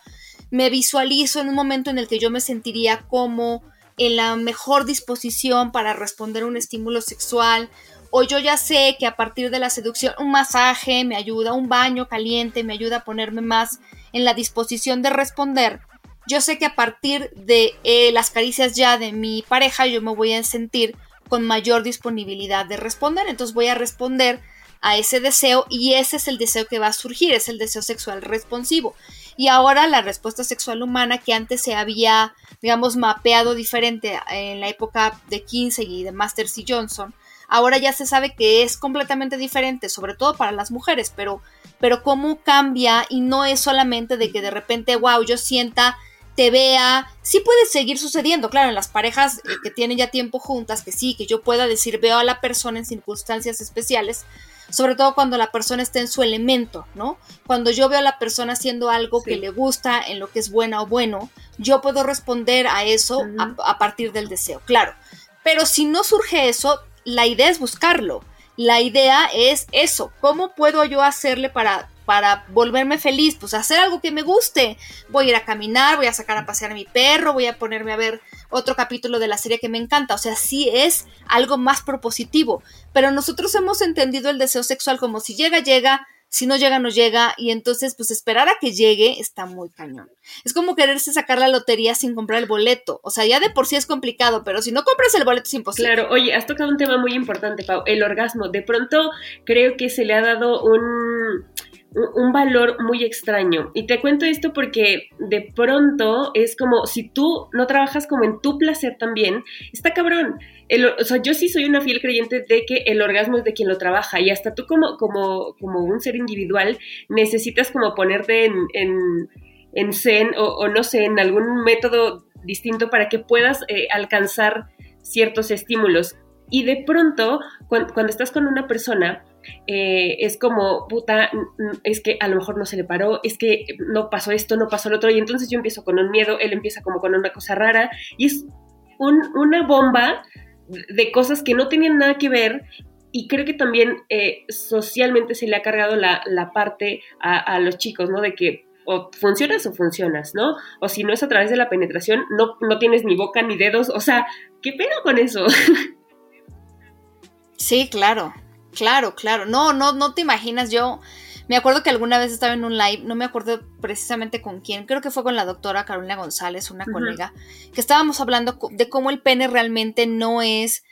me visualizo en un momento en el que yo me sentiría como en la mejor disposición para responder a un estímulo sexual o yo ya sé que a partir de la seducción un masaje me ayuda, un baño caliente me ayuda a ponerme más en la disposición de responder, yo sé que a partir de eh, las caricias ya de mi pareja yo me voy a sentir con mayor disponibilidad de responder, entonces voy a responder a ese deseo y ese es el deseo que va a surgir, es el deseo sexual responsivo. Y ahora la respuesta sexual humana que antes se había, digamos, mapeado diferente en la época de Kinsey y de Masters y Johnson, ahora ya se sabe que es completamente diferente, sobre todo para las mujeres, pero, pero cómo cambia y no es solamente de que de repente, wow, yo sienta, te vea, sí puede seguir sucediendo, claro, en las parejas eh, que tienen ya tiempo juntas, que sí, que yo pueda decir, veo a la persona en circunstancias especiales, sobre todo cuando la persona está en su elemento, ¿no? Cuando yo veo a la persona haciendo algo que le gusta, en lo que es buena o bueno, yo puedo responder a eso a partir del deseo, claro. Pero si no surge eso, la idea es buscarlo. La idea es eso, ¿cómo puedo yo hacerle para, para volverme feliz? Pues hacer algo que me guste. Voy a ir a caminar, voy a sacar a pasear a mi perro, voy a ponerme a ver otro capítulo de la serie que me encanta. O sea, sí es algo más propositivo. Pero nosotros hemos entendido el deseo sexual como si llega, llega, si no llega, no llega, y entonces pues esperar a que llegue está muy cañón. Es como quererse sacar la lotería sin comprar el boleto, o sea, ya de por sí es complicado, pero si no compras el boleto es imposible. Claro, oye, has tocado un tema muy importante, Pau, el orgasmo. De pronto creo que se le ha dado un un valor muy extraño. Y te cuento esto porque de pronto es como si tú no trabajas como en tu placer también, está cabrón. o sea, yo sí soy una fiel creyente de que el orgasmo es de quien lo trabaja y hasta tú como, como, como un ser individual necesitas como ponerte en, en, zen o, no sé, en algún método distinto para que puedas eh, alcanzar ciertos estímulos. Y de pronto, cuando estás con una persona, eh, es como, puta, es que a lo mejor no se le paró, es que no pasó esto, no pasó lo otro, y entonces yo empiezo con un miedo, él empieza como con una cosa rara, y es una bomba de cosas que no tenían nada que ver, y creo que también eh, socialmente se le ha cargado la, parte a, los chicos, ¿no? De que o funcionas o funcionas, ¿no? O si no es a través de la penetración, no, no tienes ni boca ni dedos, o sea, ¿qué pena con eso? Sí, claro. Claro, claro. No, no, no te imaginas. Yo me acuerdo que alguna vez estaba en un live, no me acuerdo precisamente con quién, creo que fue con la doctora Carolina González, una colega, que estábamos hablando de cómo el pene realmente no es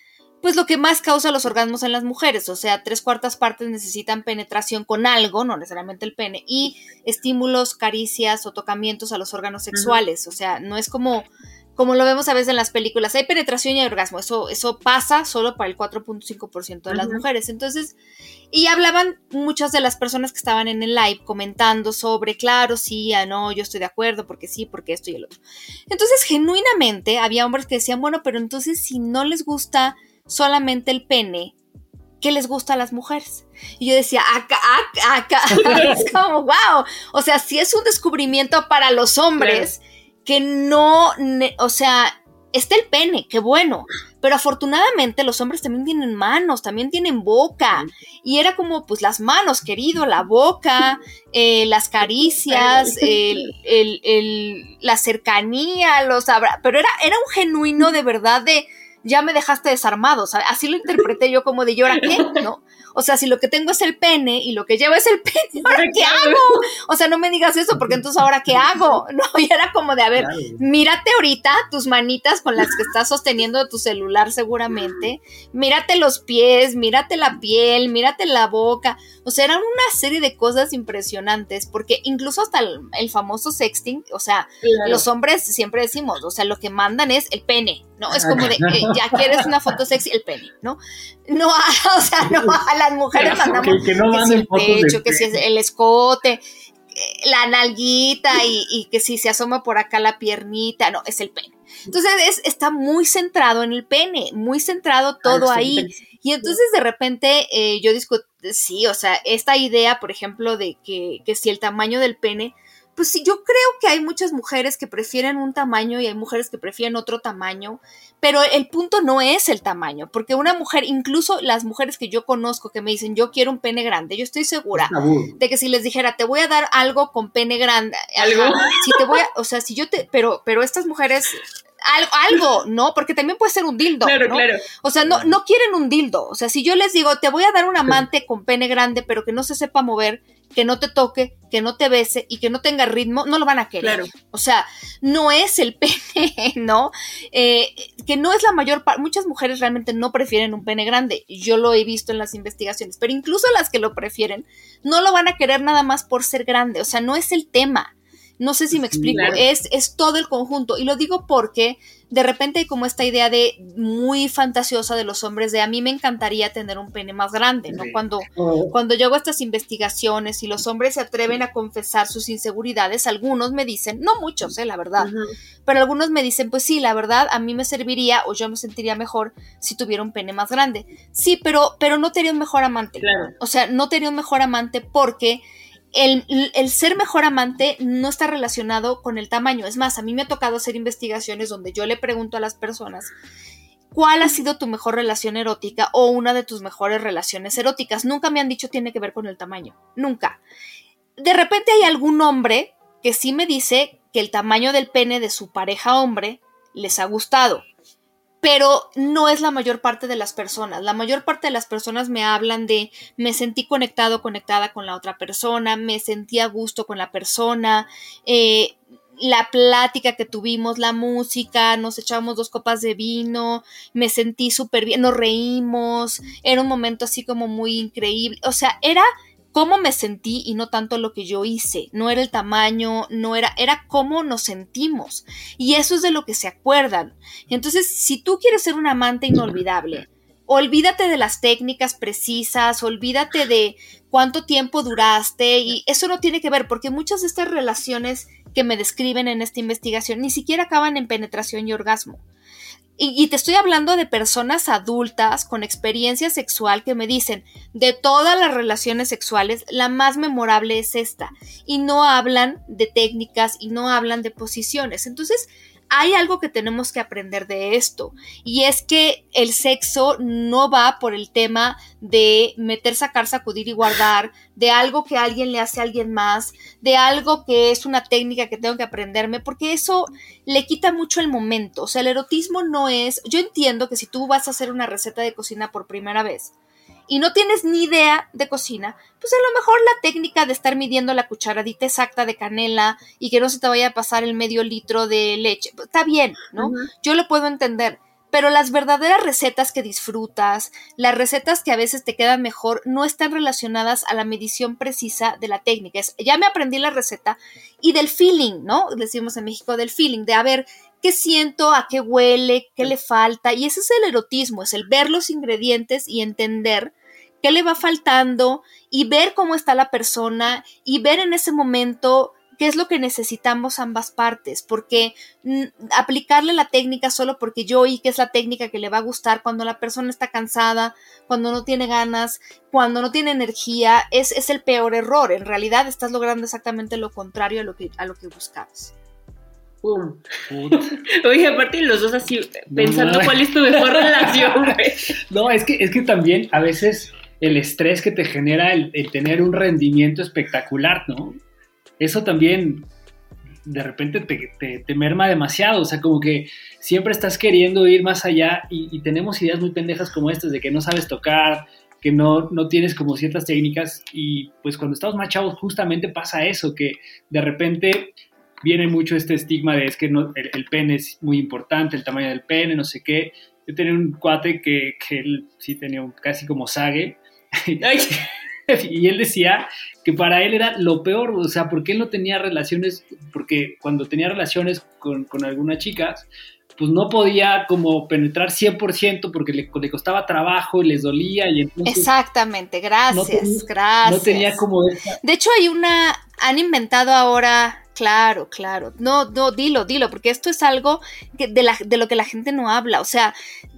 pues lo que más causa los orgasmos en las mujeres, o sea, tres cuartas partes necesitan penetración con algo, no necesariamente el pene, y estímulos, caricias o tocamientos a los órganos sexuales, o sea, no es como como lo vemos a veces en las películas, hay penetración y hay orgasmo, eso, eso pasa solo para el 4.5% de las mujeres. Entonces, y hablaban muchas de las personas que estaban en el live comentando sobre, claro, sí, ah, no, yo estoy de acuerdo, porque sí, porque esto y el otro. Entonces, genuinamente, había hombres que decían, bueno, pero entonces si no les gusta solamente el pene, ¿qué les gusta a las mujeres? Y yo decía, acá, acá, acá, es como, wow, o sea, si es un descubrimiento para los hombres que no, o sea, está el pene, qué bueno. Pero afortunadamente los hombres también tienen manos, también tienen boca. Y era como, pues, las manos, querido, la boca, eh, las caricias, el, la cercanía, los Pero era, era un genuino de verdad de ya me dejaste desarmado. Así lo interpreté yo como de, ¿y ahora qué? ¿No? O sea, si lo que tengo es el pene y lo que llevo es el pene, ¿ahora qué hago? O sea, no me digas eso, porque entonces ahora qué hago? No, y era como de, a ver, mírate ahorita tus manitas con las que estás sosteniendo tu celular seguramente, mírate los pies, mírate la piel, mírate la boca. O sea, eran una serie de cosas impresionantes, porque incluso hasta el, famoso sexting, o sea, los hombres siempre decimos, o sea, lo que mandan es el pene, ¿no? Es como de, eh, ya quieres una foto sexy, el pene, ¿no? No, o sea, no, a las mujeres mandamos que, no el pecho, que si es el escote, la nalguita y, que si se asoma por acá la piernita, no, es el pene. Entonces es, está muy centrado en el pene, muy centrado ah, todo ahí. Y entonces de repente eh, yo discuto, sí, o sea, esta idea, por ejemplo, de que, que si el tamaño del pene pues sí, yo creo que hay muchas mujeres que prefieren un tamaño y hay mujeres que prefieren otro tamaño, pero el punto no es el tamaño, porque una mujer, incluso las mujeres que yo conozco que me dicen yo quiero un pene grande, yo estoy segura de que si les dijera te voy a dar algo con pene grande, algo, si te voy a, o sea, si yo te, pero, pero estas mujeres algo, ¿no? Porque también puede ser un dildo. Claro, claro. O sea, no, no quieren un dildo. O sea, si yo les digo, te voy a dar un amante con pene grande, pero que no se sepa mover, que no te toque, que no te bese y que no tenga ritmo, no lo van a querer. Claro. O sea, no es el pene, ¿no? Eh, que no es la mayor parte, muchas mujeres realmente no prefieren un pene grande, yo lo he visto en las investigaciones, pero incluso las que lo prefieren, no lo van a querer nada más por ser grande, o sea, no es el tema. No sé si me explico, es, es todo el conjunto. Y lo digo porque de repente hay como esta idea de muy fantasiosa de los hombres de a mí me encantaría tener un pene más grande, ¿no? Cuando, oh. cuando yo hago estas investigaciones y los hombres se atreven a confesar sus inseguridades, algunos me dicen, no muchos, eh, la verdad, pero algunos me dicen, pues sí, la verdad, a mí me serviría o yo me sentiría mejor si tuviera un pene más grande. Sí, pero, pero no tenía un mejor amante. O sea, no tenía un mejor amante porque el, ser mejor amante no está relacionado con el tamaño. Es más, a mí me ha tocado hacer investigaciones donde yo le pregunto a las personas cuál ha sido tu mejor relación erótica o una de tus mejores relaciones eróticas. Nunca me han dicho tiene que ver con el tamaño. Nunca. De repente hay algún hombre que sí me dice que el tamaño del pene de su pareja hombre les ha gustado pero no es la mayor parte de las personas. La mayor parte de las personas me hablan de me sentí conectado, conectada con la otra persona, me sentí a gusto con la persona, eh, la plática que tuvimos, la música, nos echamos dos copas de vino, me sentí súper bien, nos reímos, era un momento así como muy increíble, o sea, era cómo me sentí y no tanto lo que yo hice. No era el tamaño, no era, era cómo nos sentimos. Y eso es de lo que se acuerdan. Entonces, si tú quieres ser un amante inolvidable, olvídate de las técnicas precisas, olvídate de cuánto tiempo duraste y eso no tiene que ver porque muchas de estas relaciones que me describen en esta investigación ni siquiera acaban en penetración y orgasmo. Y, te estoy hablando de personas adultas con experiencia sexual que me dicen, de todas las relaciones sexuales, la más memorable es esta. Y no hablan de técnicas y no hablan de posiciones. Entonces, hay algo que tenemos que aprender de esto y es que el sexo no va por el tema de meter, sacar, sacudir y guardar, de algo que alguien le hace a alguien más, de algo que es una técnica que tengo que aprenderme, porque eso le quita mucho el momento. O sea, el erotismo no es, yo entiendo que si tú vas a hacer una receta de cocina por primera vez, y no tienes ni idea de cocina, pues a lo mejor la técnica de estar midiendo la cucharadita exacta de canela y que no se te vaya a pasar el medio litro de leche, pues, está bien, ¿no? Yo lo puedo entender. Pero las verdaderas recetas que disfrutas, las recetas que a veces te quedan mejor, no están relacionadas a la medición precisa de la técnica. ya me aprendí la receta y del feeling, ¿no? Decimos en México del feeling, de a ver qué siento, a qué huele, qué le falta. Y ese es el erotismo, es el ver los ingredientes y entender qué le va faltando y ver cómo está la persona y ver en ese momento qué es lo que necesitamos ambas partes, porque mm, aplicarle la técnica solo porque yo oí que es la técnica que le va a gustar cuando la persona está cansada, cuando no tiene ganas, cuando no tiene energía, es, es el peor error. En realidad estás logrando exactamente lo contrario a lo que, a lo que buscabas. ¡Pum! Oye, aparte los dos así, pensando cuál es tu mejor relación, No, es que, es que también a veces el estrés que te genera el, tener un rendimiento espectacular, ¿no? Eso también de repente te, merma demasiado, o sea, como que siempre estás queriendo ir más allá y, tenemos ideas muy pendejas como estas de que no sabes tocar, que no, no tienes como ciertas técnicas y pues cuando estamos más chavos justamente pasa eso, que de repente viene mucho este estigma de es que no, el, pene es muy importante, el tamaño del pene, no sé qué. Yo tenía un cuate que, que él sí tenía casi como sague. y él decía que para él era lo peor, o sea, porque él no tenía relaciones, porque cuando tenía relaciones con, con algunas chicas, pues no podía como penetrar 100% porque le, le, costaba trabajo y les dolía y entonces... Exactamente, gracias, gracias. No tenía como... De hecho hay una, han inventado ahora Claro, claro. No, no, dilo, dilo, porque esto es algo de, la, de, lo que la gente no habla. O sea,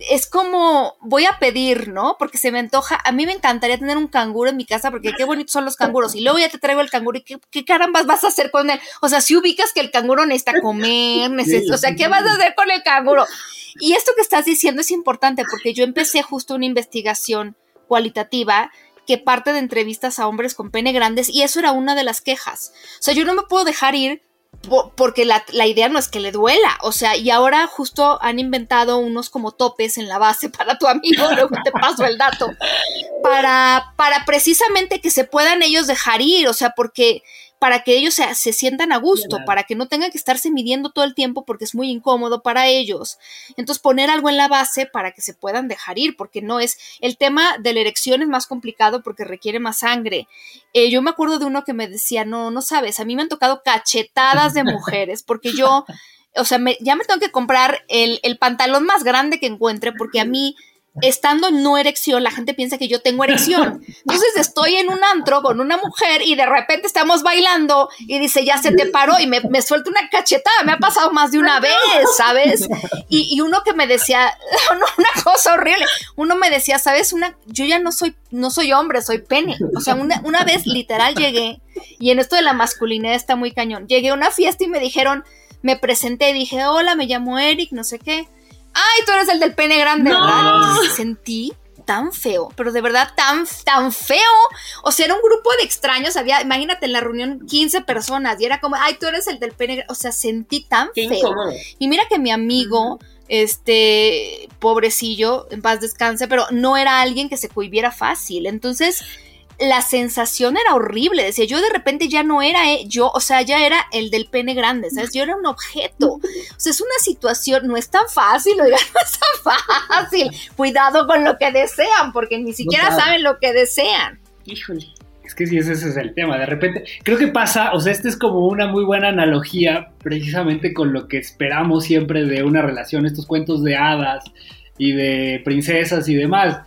es como voy a pedir, ¿no? Porque se me antoja. A mí me encantaría tener un canguro en mi casa porque qué bonitos son los canguros. Y luego ya te traigo el canguro y qué, qué carambas vas a hacer con él. O sea, si ubicas que el canguro necesita comer, necesita, o sea, ¿qué vas a hacer con el canguro? Y esto que estás diciendo es importante porque yo empecé justo una investigación cualitativa que parte de entrevistas a hombres con pene grandes y eso era una de las quejas. O sea, yo no me puedo dejar ir porque la, idea no es que le duela, o sea, y ahora justo han inventado unos como topes en la base para tu amigo, luego te paso el dato, para, para precisamente que se puedan ellos dejar ir, o sea, porque para que ellos se, sientan a gusto, para que no tengan que estarse midiendo todo el tiempo porque es muy incómodo para ellos. Entonces poner algo en la base para que se puedan dejar ir, porque no es, el tema de la erección es más complicado porque requiere más sangre. Eh, yo me acuerdo de uno que me decía, no, no sabes, a mí me han tocado cachetadas de mujeres porque yo, o sea, ya me tengo que comprar el, el pantalón más grande que encuentre porque a mí estando en no erección, la gente piensa que yo tengo erección. Entonces estoy en un antro con una mujer y de repente estamos bailando y dice, ya se te paró y me, me suelta una cachetada. Me ha pasado más de una vez, ¿sabes? Y, uno que me decía, una cosa horrible, uno me decía, ¿sabes? Una, yo ya no soy, no soy hombre, soy pene. O sea, una, una vez literal llegué y en esto de la masculinidad está muy cañón. Llegué a una fiesta y me dijeron, me presenté y dije, hola, me llamo Eric, no sé qué ay, tú eres el del pene grande, ¿verdad? sentí tan feo, pero de verdad tan, tan feo. O sea, era un grupo de extraños, había, imagínate en la reunión 15 personas y era como, ay, tú eres el del pene, o sea, sentí tan feo. Y mira que mi amigo, este, pobrecillo, en paz descanse, pero no era alguien que se cohibiera fácil. Entonces, la sensación era horrible. Decía, yo de repente ya no era eh, yo, o sea, ya era el del pene grande, ¿sabes? Yo era un objeto. O sea, es una situación, no es tan fácil, oiga, no es tan fácil. Cuidado con lo que desean, porque ni siquiera saben lo que desean. Híjole. Es que sí, ese es el tema. De repente, creo que pasa, o sea, esta es como una muy buena analogía precisamente con lo que esperamos siempre de una relación, estos cuentos de hadas y de princesas y demás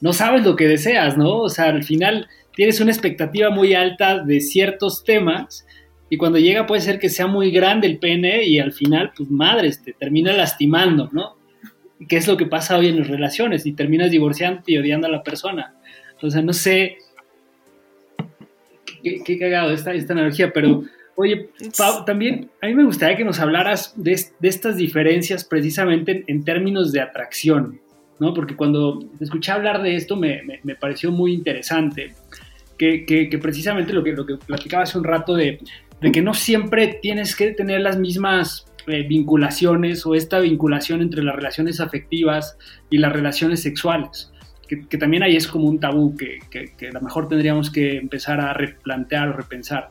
no sabes lo que deseas, ¿no? O sea, al final tienes una expectativa muy alta de ciertos temas y cuando llega puede ser que sea muy grande el pene y al final, pues madres, te termina lastimando, ¿no? ¿Qué es lo que pasa hoy en las relaciones? Y terminas divorciando y odiando a la persona. O sea, no sé qué, cagado esta, esta analogía, pero oye, Pau, también a mí me gustaría que nos hablaras de, estas diferencias precisamente en términos de atracción. ¿No? Porque cuando escuché hablar de esto me, pareció muy interesante, que, precisamente lo que, lo que platicaba hace un rato de, que no siempre tienes que tener las mismas eh, vinculaciones o esta vinculación entre las relaciones afectivas y las relaciones sexuales. Que, también ahí es como un tabú que, a lo mejor tendríamos que empezar a replantear o repensar.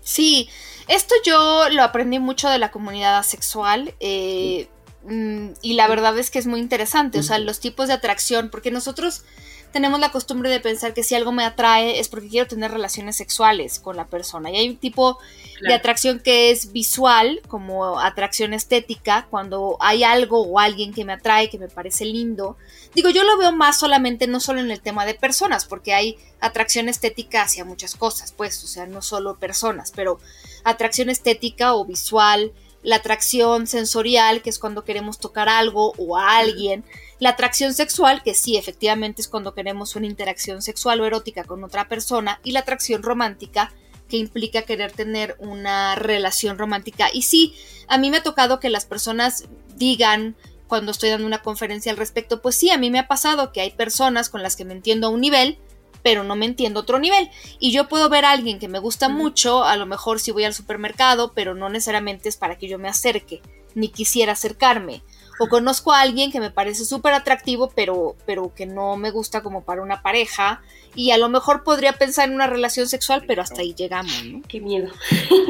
Sí, esto yo lo aprendí mucho de la comunidad asexual. Eh, y la verdad es que es muy interesante, o sea, los tipos de atracción, porque nosotros tenemos la costumbre de pensar que si algo me atrae es porque quiero tener relaciones sexuales con la persona. Y hay un tipo de atracción que es visual, como atracción estética, cuando hay algo o alguien que me atrae, que me parece lindo. Digo, yo lo veo más solamente, no solo en el tema de personas, porque hay atracción estética hacia muchas cosas, pues, o sea, no solo personas, pero atracción estética o visual, la atracción sensorial, que es cuando queremos tocar algo o a alguien, la atracción sexual, que sí, efectivamente es cuando queremos una interacción sexual o erótica con otra persona, y la atracción romántica, que implica querer tener una relación romántica. Y sí, a mí me ha tocado que las personas digan cuando estoy dando una conferencia al respecto, pues sí, a mí me ha pasado que hay personas con las que me entiendo a un nivel, pero no me entiendo otro nivel. Y yo puedo ver a alguien que me gusta mucho, a lo mejor si voy al supermercado, pero no necesariamente es para que yo me acerque, ni quisiera acercarme o conozco a alguien que me parece súper atractivo, pero, pero que no me gusta como para una pareja, y a lo mejor podría pensar en una relación sexual, pero hasta ahí llegamos, ¿no? Qué miedo.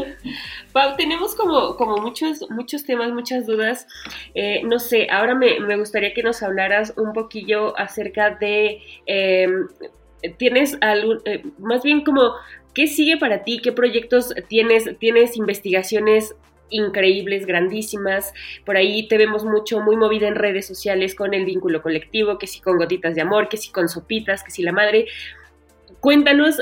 Pau, tenemos como, como muchos, muchos temas, muchas dudas. Eh, no sé, ahora me, gustaría que nos hablaras un poquillo acerca de... Em, ¿Tienes algún, eh, más bien como, qué sigue para ti? ¿Qué proyectos tienes? ¿Tienes investigaciones increíbles, grandísimas. Por ahí te vemos mucho, muy movida en redes sociales con el vínculo colectivo, que si con gotitas de amor, que si con sopitas, que si la madre. Cuéntanos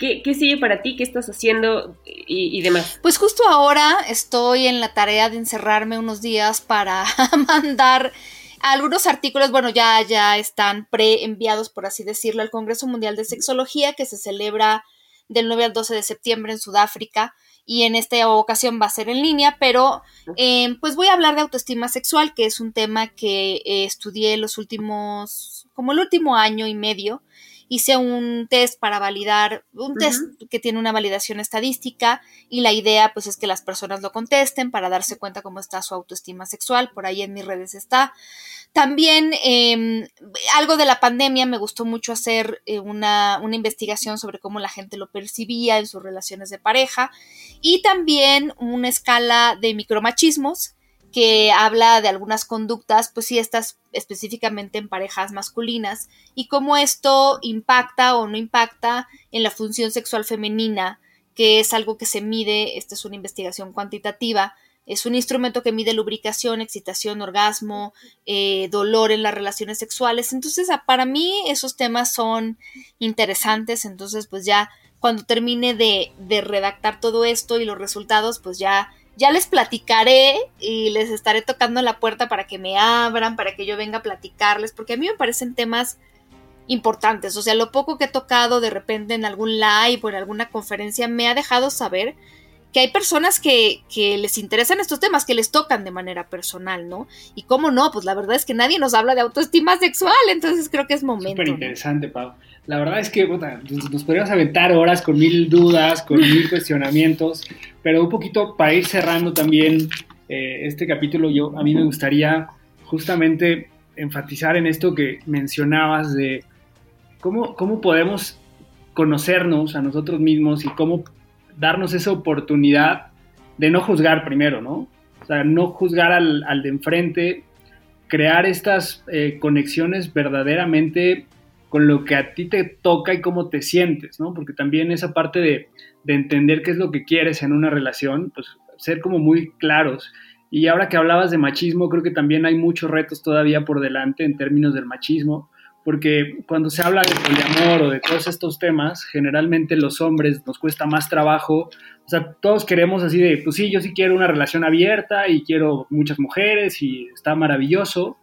¿Qué, sigue para ti? ¿Qué estás haciendo y, demás? Pues justo ahora estoy en la tarea de encerrarme unos días para mandar algunos artículos, bueno, ya, ya están pre-enviados, por así decirlo, al Congreso Mundial de Sexología que se celebra del 9 al 12 de septiembre en Sudáfrica y en esta ocasión va a ser en línea, pero eh, pues voy a hablar de autoestima sexual, que es un tema que eh, estudié los últimos, como el último año y medio. Hice un test para validar, un test que tiene una validación estadística y la idea pues es que las personas lo contesten para darse cuenta cómo está su autoestima sexual, por ahí en mis redes está. También em, algo de la pandemia me gustó mucho hacer eh, una, una, investigación sobre cómo la gente lo percibía en sus relaciones de pareja y también una escala de micromachismos que habla de algunas conductas, pues sí, estas específicamente en parejas masculinas y cómo esto impacta o no impacta en la función sexual femenina, que es algo que se mide, esta es una investigación cuantitativa, es un instrumento que mide lubricación, excitación, orgasmo, eh, dolor en las relaciones sexuales. Entonces, para mí esos temas son interesantes. Entonces, pues ya cuando termine de redactar todo esto y los resultados, pues ya ya les platicaré y les estaré tocando la puerta para que me abran, para que yo venga a platicarles, porque a mí me parecen temas importantes. O sea, lo poco que he tocado de repente en algún live o en alguna conferencia me ha dejado saber que hay personas que, que, les interesan estos temas, que les tocan de manera personal, ¿no? Y cómo no, pues la verdad es que nadie nos habla de autoestima sexual, entonces creo que es momento. Súper interesante, Pau. La verdad es que nos podríamos aventar horas con mil dudas, con mil cuestionamientos, pero un poquito para ir cerrando también eh, este capítulo, yo a mí me gustaría justamente enfatizar en esto que mencionabas de cómo, cómo podemos conocernos a nosotros mismos y cómo darnos esa oportunidad de no juzgar primero, ¿no? O sea, no juzgar al, de enfrente, crear estas eh, conexiones verdaderamente con lo que a ti te toca y cómo te sientes, ¿no? Porque también esa parte de, de entender qué es lo que quieres en una relación, pues ser como muy claros. Y ahora que hablabas de machismo, creo que también hay muchos retos todavía por delante en términos del machismo, porque cuando se habla de poliamor o de todos estos temas, generalmente los hombres nos cuesta más trabajo, o sea, todos queremos así de, pues sí, yo sí quiero una relación abierta y quiero muchas mujeres y está maravilloso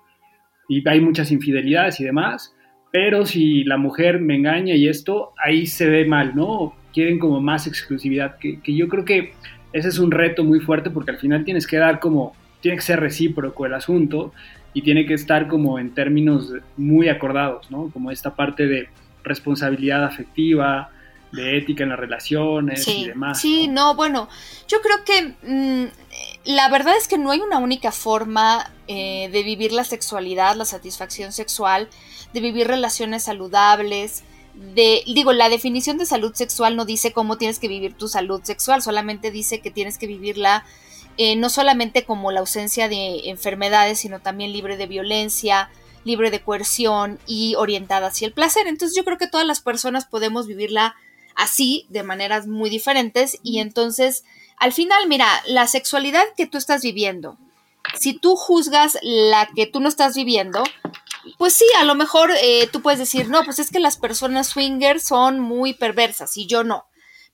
y hay muchas infidelidades y demás, pero si la mujer me engaña y esto, ahí se ve mal, ¿no? Quieren como más exclusividad, que, que yo creo que ese es un reto muy fuerte porque al final tienes que dar como, tiene que ser recíproco el asunto y tiene que estar como en términos muy acordados, ¿no? Como esta parte de responsabilidad afectiva, de ética en las relaciones y demás. Sí, ¿no? bueno, yo creo que mm, la verdad es que no hay una única forma eh, de vivir la sexualidad, la satisfacción sexual, de vivir relaciones saludables. De, digo, la definición de salud sexual no dice cómo tienes que vivir tu salud sexual, solamente dice que tienes que vivirla eh, no solamente como la ausencia de enfermedades, sino también libre de violencia, libre de coerción y orientada hacia el placer. Entonces yo creo que todas las personas podemos vivirla así, de maneras muy diferentes, y entonces, al final, mira, la sexualidad que tú estás viviendo, si tú juzgas la que tú no estás viviendo, pues sí, a lo mejor eh, tú puedes decir, no, pues es que las personas swingers son muy perversas y yo no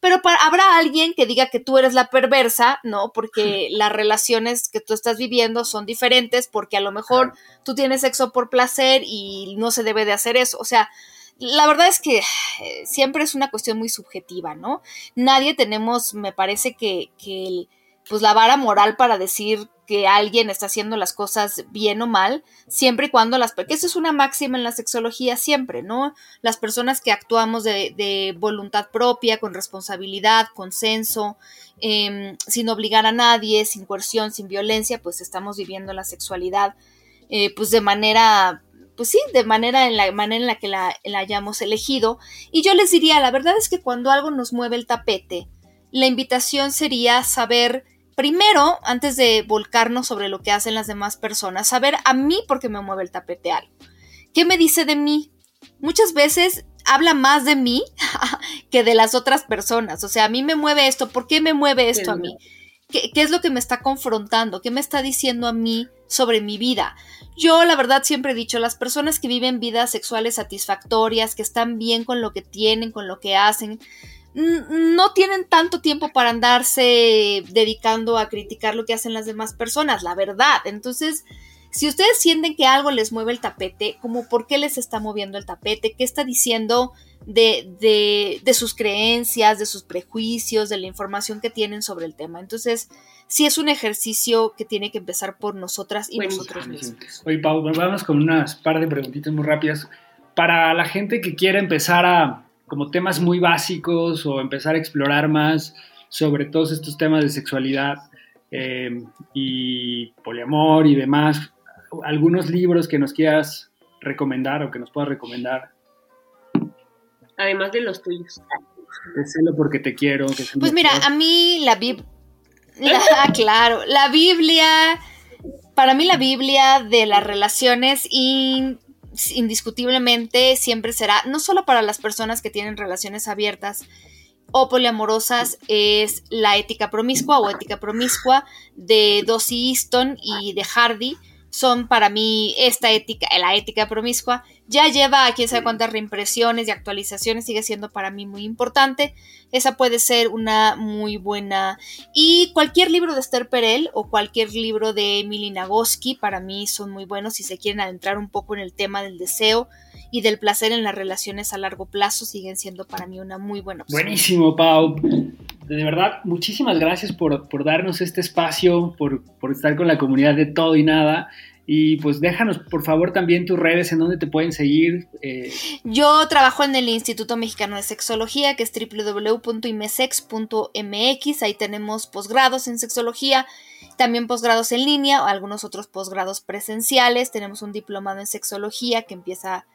pero habrá alguien que diga que tú eres la perversa, ¿no? Porque las relaciones que tú estás viviendo son diferentes, porque a lo mejor tú tienes sexo por placer y no se debe de hacer eso. O sea, la verdad es que eh, siempre es una cuestión muy subjetiva, ¿no? Nadie tenemos, me parece que, que pues la vara moral para decir que alguien está haciendo las cosas bien o mal, siempre y cuando las... Porque eso es una máxima en la sexología siempre, ¿no? Las personas que actuamos de, voluntad propia, con responsabilidad, consenso, em, sin obligar a nadie, sin coerción, sin violencia, pues estamos viviendo la sexualidad, eh, pues de manera pues sí, de manera en la manera en la que la, la, hayamos elegido. Y yo les diría, la verdad es que cuando algo nos mueve el tapete, la invitación sería saber primero, antes de volcarnos sobre lo que hacen las demás personas, saber a mí por qué me mueve el tapete algo. ¿Qué me dice de mí? Muchas veces habla más de mí que de las otras personas. O sea, a mí me mueve esto, ¿por qué me mueve esto a mí? ¿Qué, ¿Qué, es lo que me está confrontando? ¿Qué me está diciendo a mí sobre mi vida? Yo, la verdad, siempre he dicho, las personas que viven vidas sexuales satisfactorias, que están bien con lo que tienen, con lo que hacen, no tienen tanto tiempo para andarse dedicando a criticar lo que hacen las demás personas, la verdad. Entonces, si ustedes sienten que algo les mueve el tapete, como por qué les está moviendo el tapete, qué está diciendo de, de, sus creencias, de sus prejuicios, de la información que tienen sobre el tema. Entonces, sí es un ejercicio que tiene que empezar por nosotras y nosotros mismos. Oye, Pau, vamos con unas par de preguntitas muy rápidas. Para la gente que quiera empezar a como temas muy básicos o empezar a explorar más sobre todos estos temas de sexualidad eh, y poliamor y demás, algunos libros que nos quieras recomendar o que nos puedas recomendar. Además de los tuyos. Decelo porque te quiero. pues mira, a mí la Biblia, claro, la Biblia, para mí la Biblia de las relaciones y indiscutiblemente siempre será, no solo para las personas que tienen relaciones abiertas o poliamorosas, es la ética promiscua o ética promiscua de Dossie Easton y de Hardy, son para mí esta ética, la ética promiscua, ya lleva a quién sabe cuántas reimpresiones y actualizaciones, sigue siendo para mí muy importante. Esa puede ser una muy buena. Y cualquier libro de Esther Perel o cualquier libro de Emily Nagoski para mí son muy buenos si se quieren adentrar un poco en el tema del deseo y del placer en las relaciones a largo plazo, siguen siendo para mí una muy buena opción. Buenísimo, Pau. De verdad, muchísimas gracias por, darnos este espacio, por, por estar con la comunidad de todo y nada. Y pues déjanos por favor también tus redes en donde te pueden seguir. Eh. Yo trabajo en el Instituto Mexicano de Sexología, que es www.imesex.mx. Ahí tenemos posgrados en sexología, también posgrados en línea, algunos otros posgrados presenciales. Tenemos un diplomado en sexología que empieza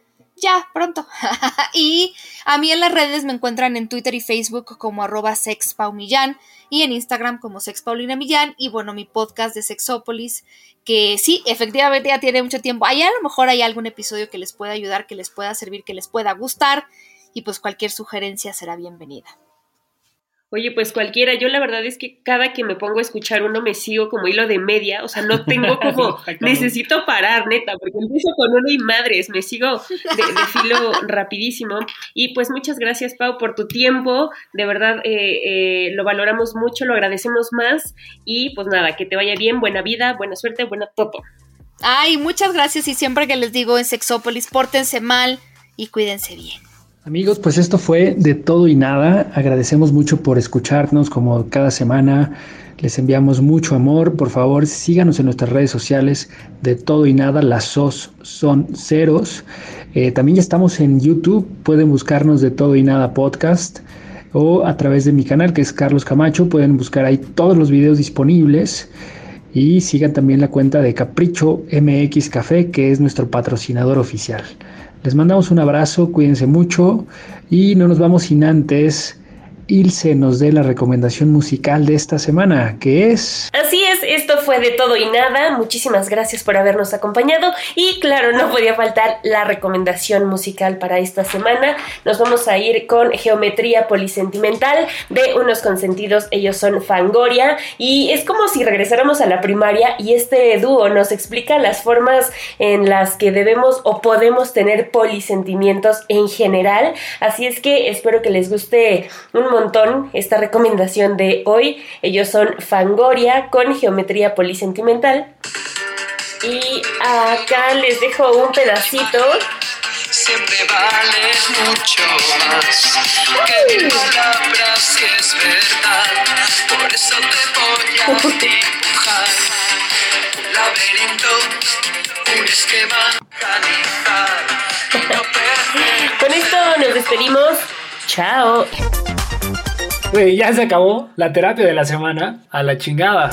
ya, pronto. y a mí en las redes me encuentran en Twitter y Facebook como arroba sexpaumillán y en Instagram como sexpaulinamillán y bueno, mi podcast de Sexópolis, que sí, efectivamente ya tiene mucho tiempo. Ahí a lo mejor hay algún episodio que les pueda ayudar, que les pueda servir, que les pueda gustar y pues cualquier sugerencia será bienvenida. Oye, pues cualquiera, yo la verdad es que cada que me pongo a escuchar uno me sigo como hilo de media, o sea, no tengo como, necesito parar, neta, porque empiezo con uno y madres, me sigo de, filo rapidísimo. Y pues muchas gracias, Pau, por tu tiempo, de verdad eh, eh, lo valoramos mucho, lo agradecemos más y pues nada, que te vaya bien, buena vida, buena suerte, buena todo. Ay, muchas gracias y siempre que les digo en Sexópolis, pórtense mal y cuídense bien. Amigos, pues esto fue de todo y nada. Agradecemos mucho por escucharnos como cada semana. Les enviamos mucho amor. Por favor, síganos en nuestras redes sociales de todo y nada. Las SOS son ceros. Eh, también ya estamos en YouTube. Pueden buscarnos de todo y nada podcast o a través de mi canal que es Carlos Camacho. Pueden buscar ahí todos los videos disponibles. Y sigan también la cuenta de Capricho MX Café, que es nuestro patrocinador oficial. Les mandamos un abrazo, cuídense mucho y no nos vamos sin antes Ilse nos dé la recomendación musical de esta semana, que es... Así fue de todo y nada. Muchísimas gracias por habernos acompañado y claro, no podía faltar la recomendación musical para esta semana. Nos vamos a ir con Geometría Polisentimental de unos consentidos, ellos son Fangoria y es como si regresáramos a la primaria y este dúo nos explica las formas en las que debemos o podemos tener polisentimientos en general. Así es que espero que les guste un montón esta recomendación de hoy. Ellos son Fangoria con geometría polisentimental. Y acá les dejo un pedacito. Siempre vales mucho más que mil palabras si es verdad. Por eso te voy a dibujar un laberinto, un esquema Con esto nos despedimos. Chao. Güey, ya se acabó la terapia de la semana. A la chingada.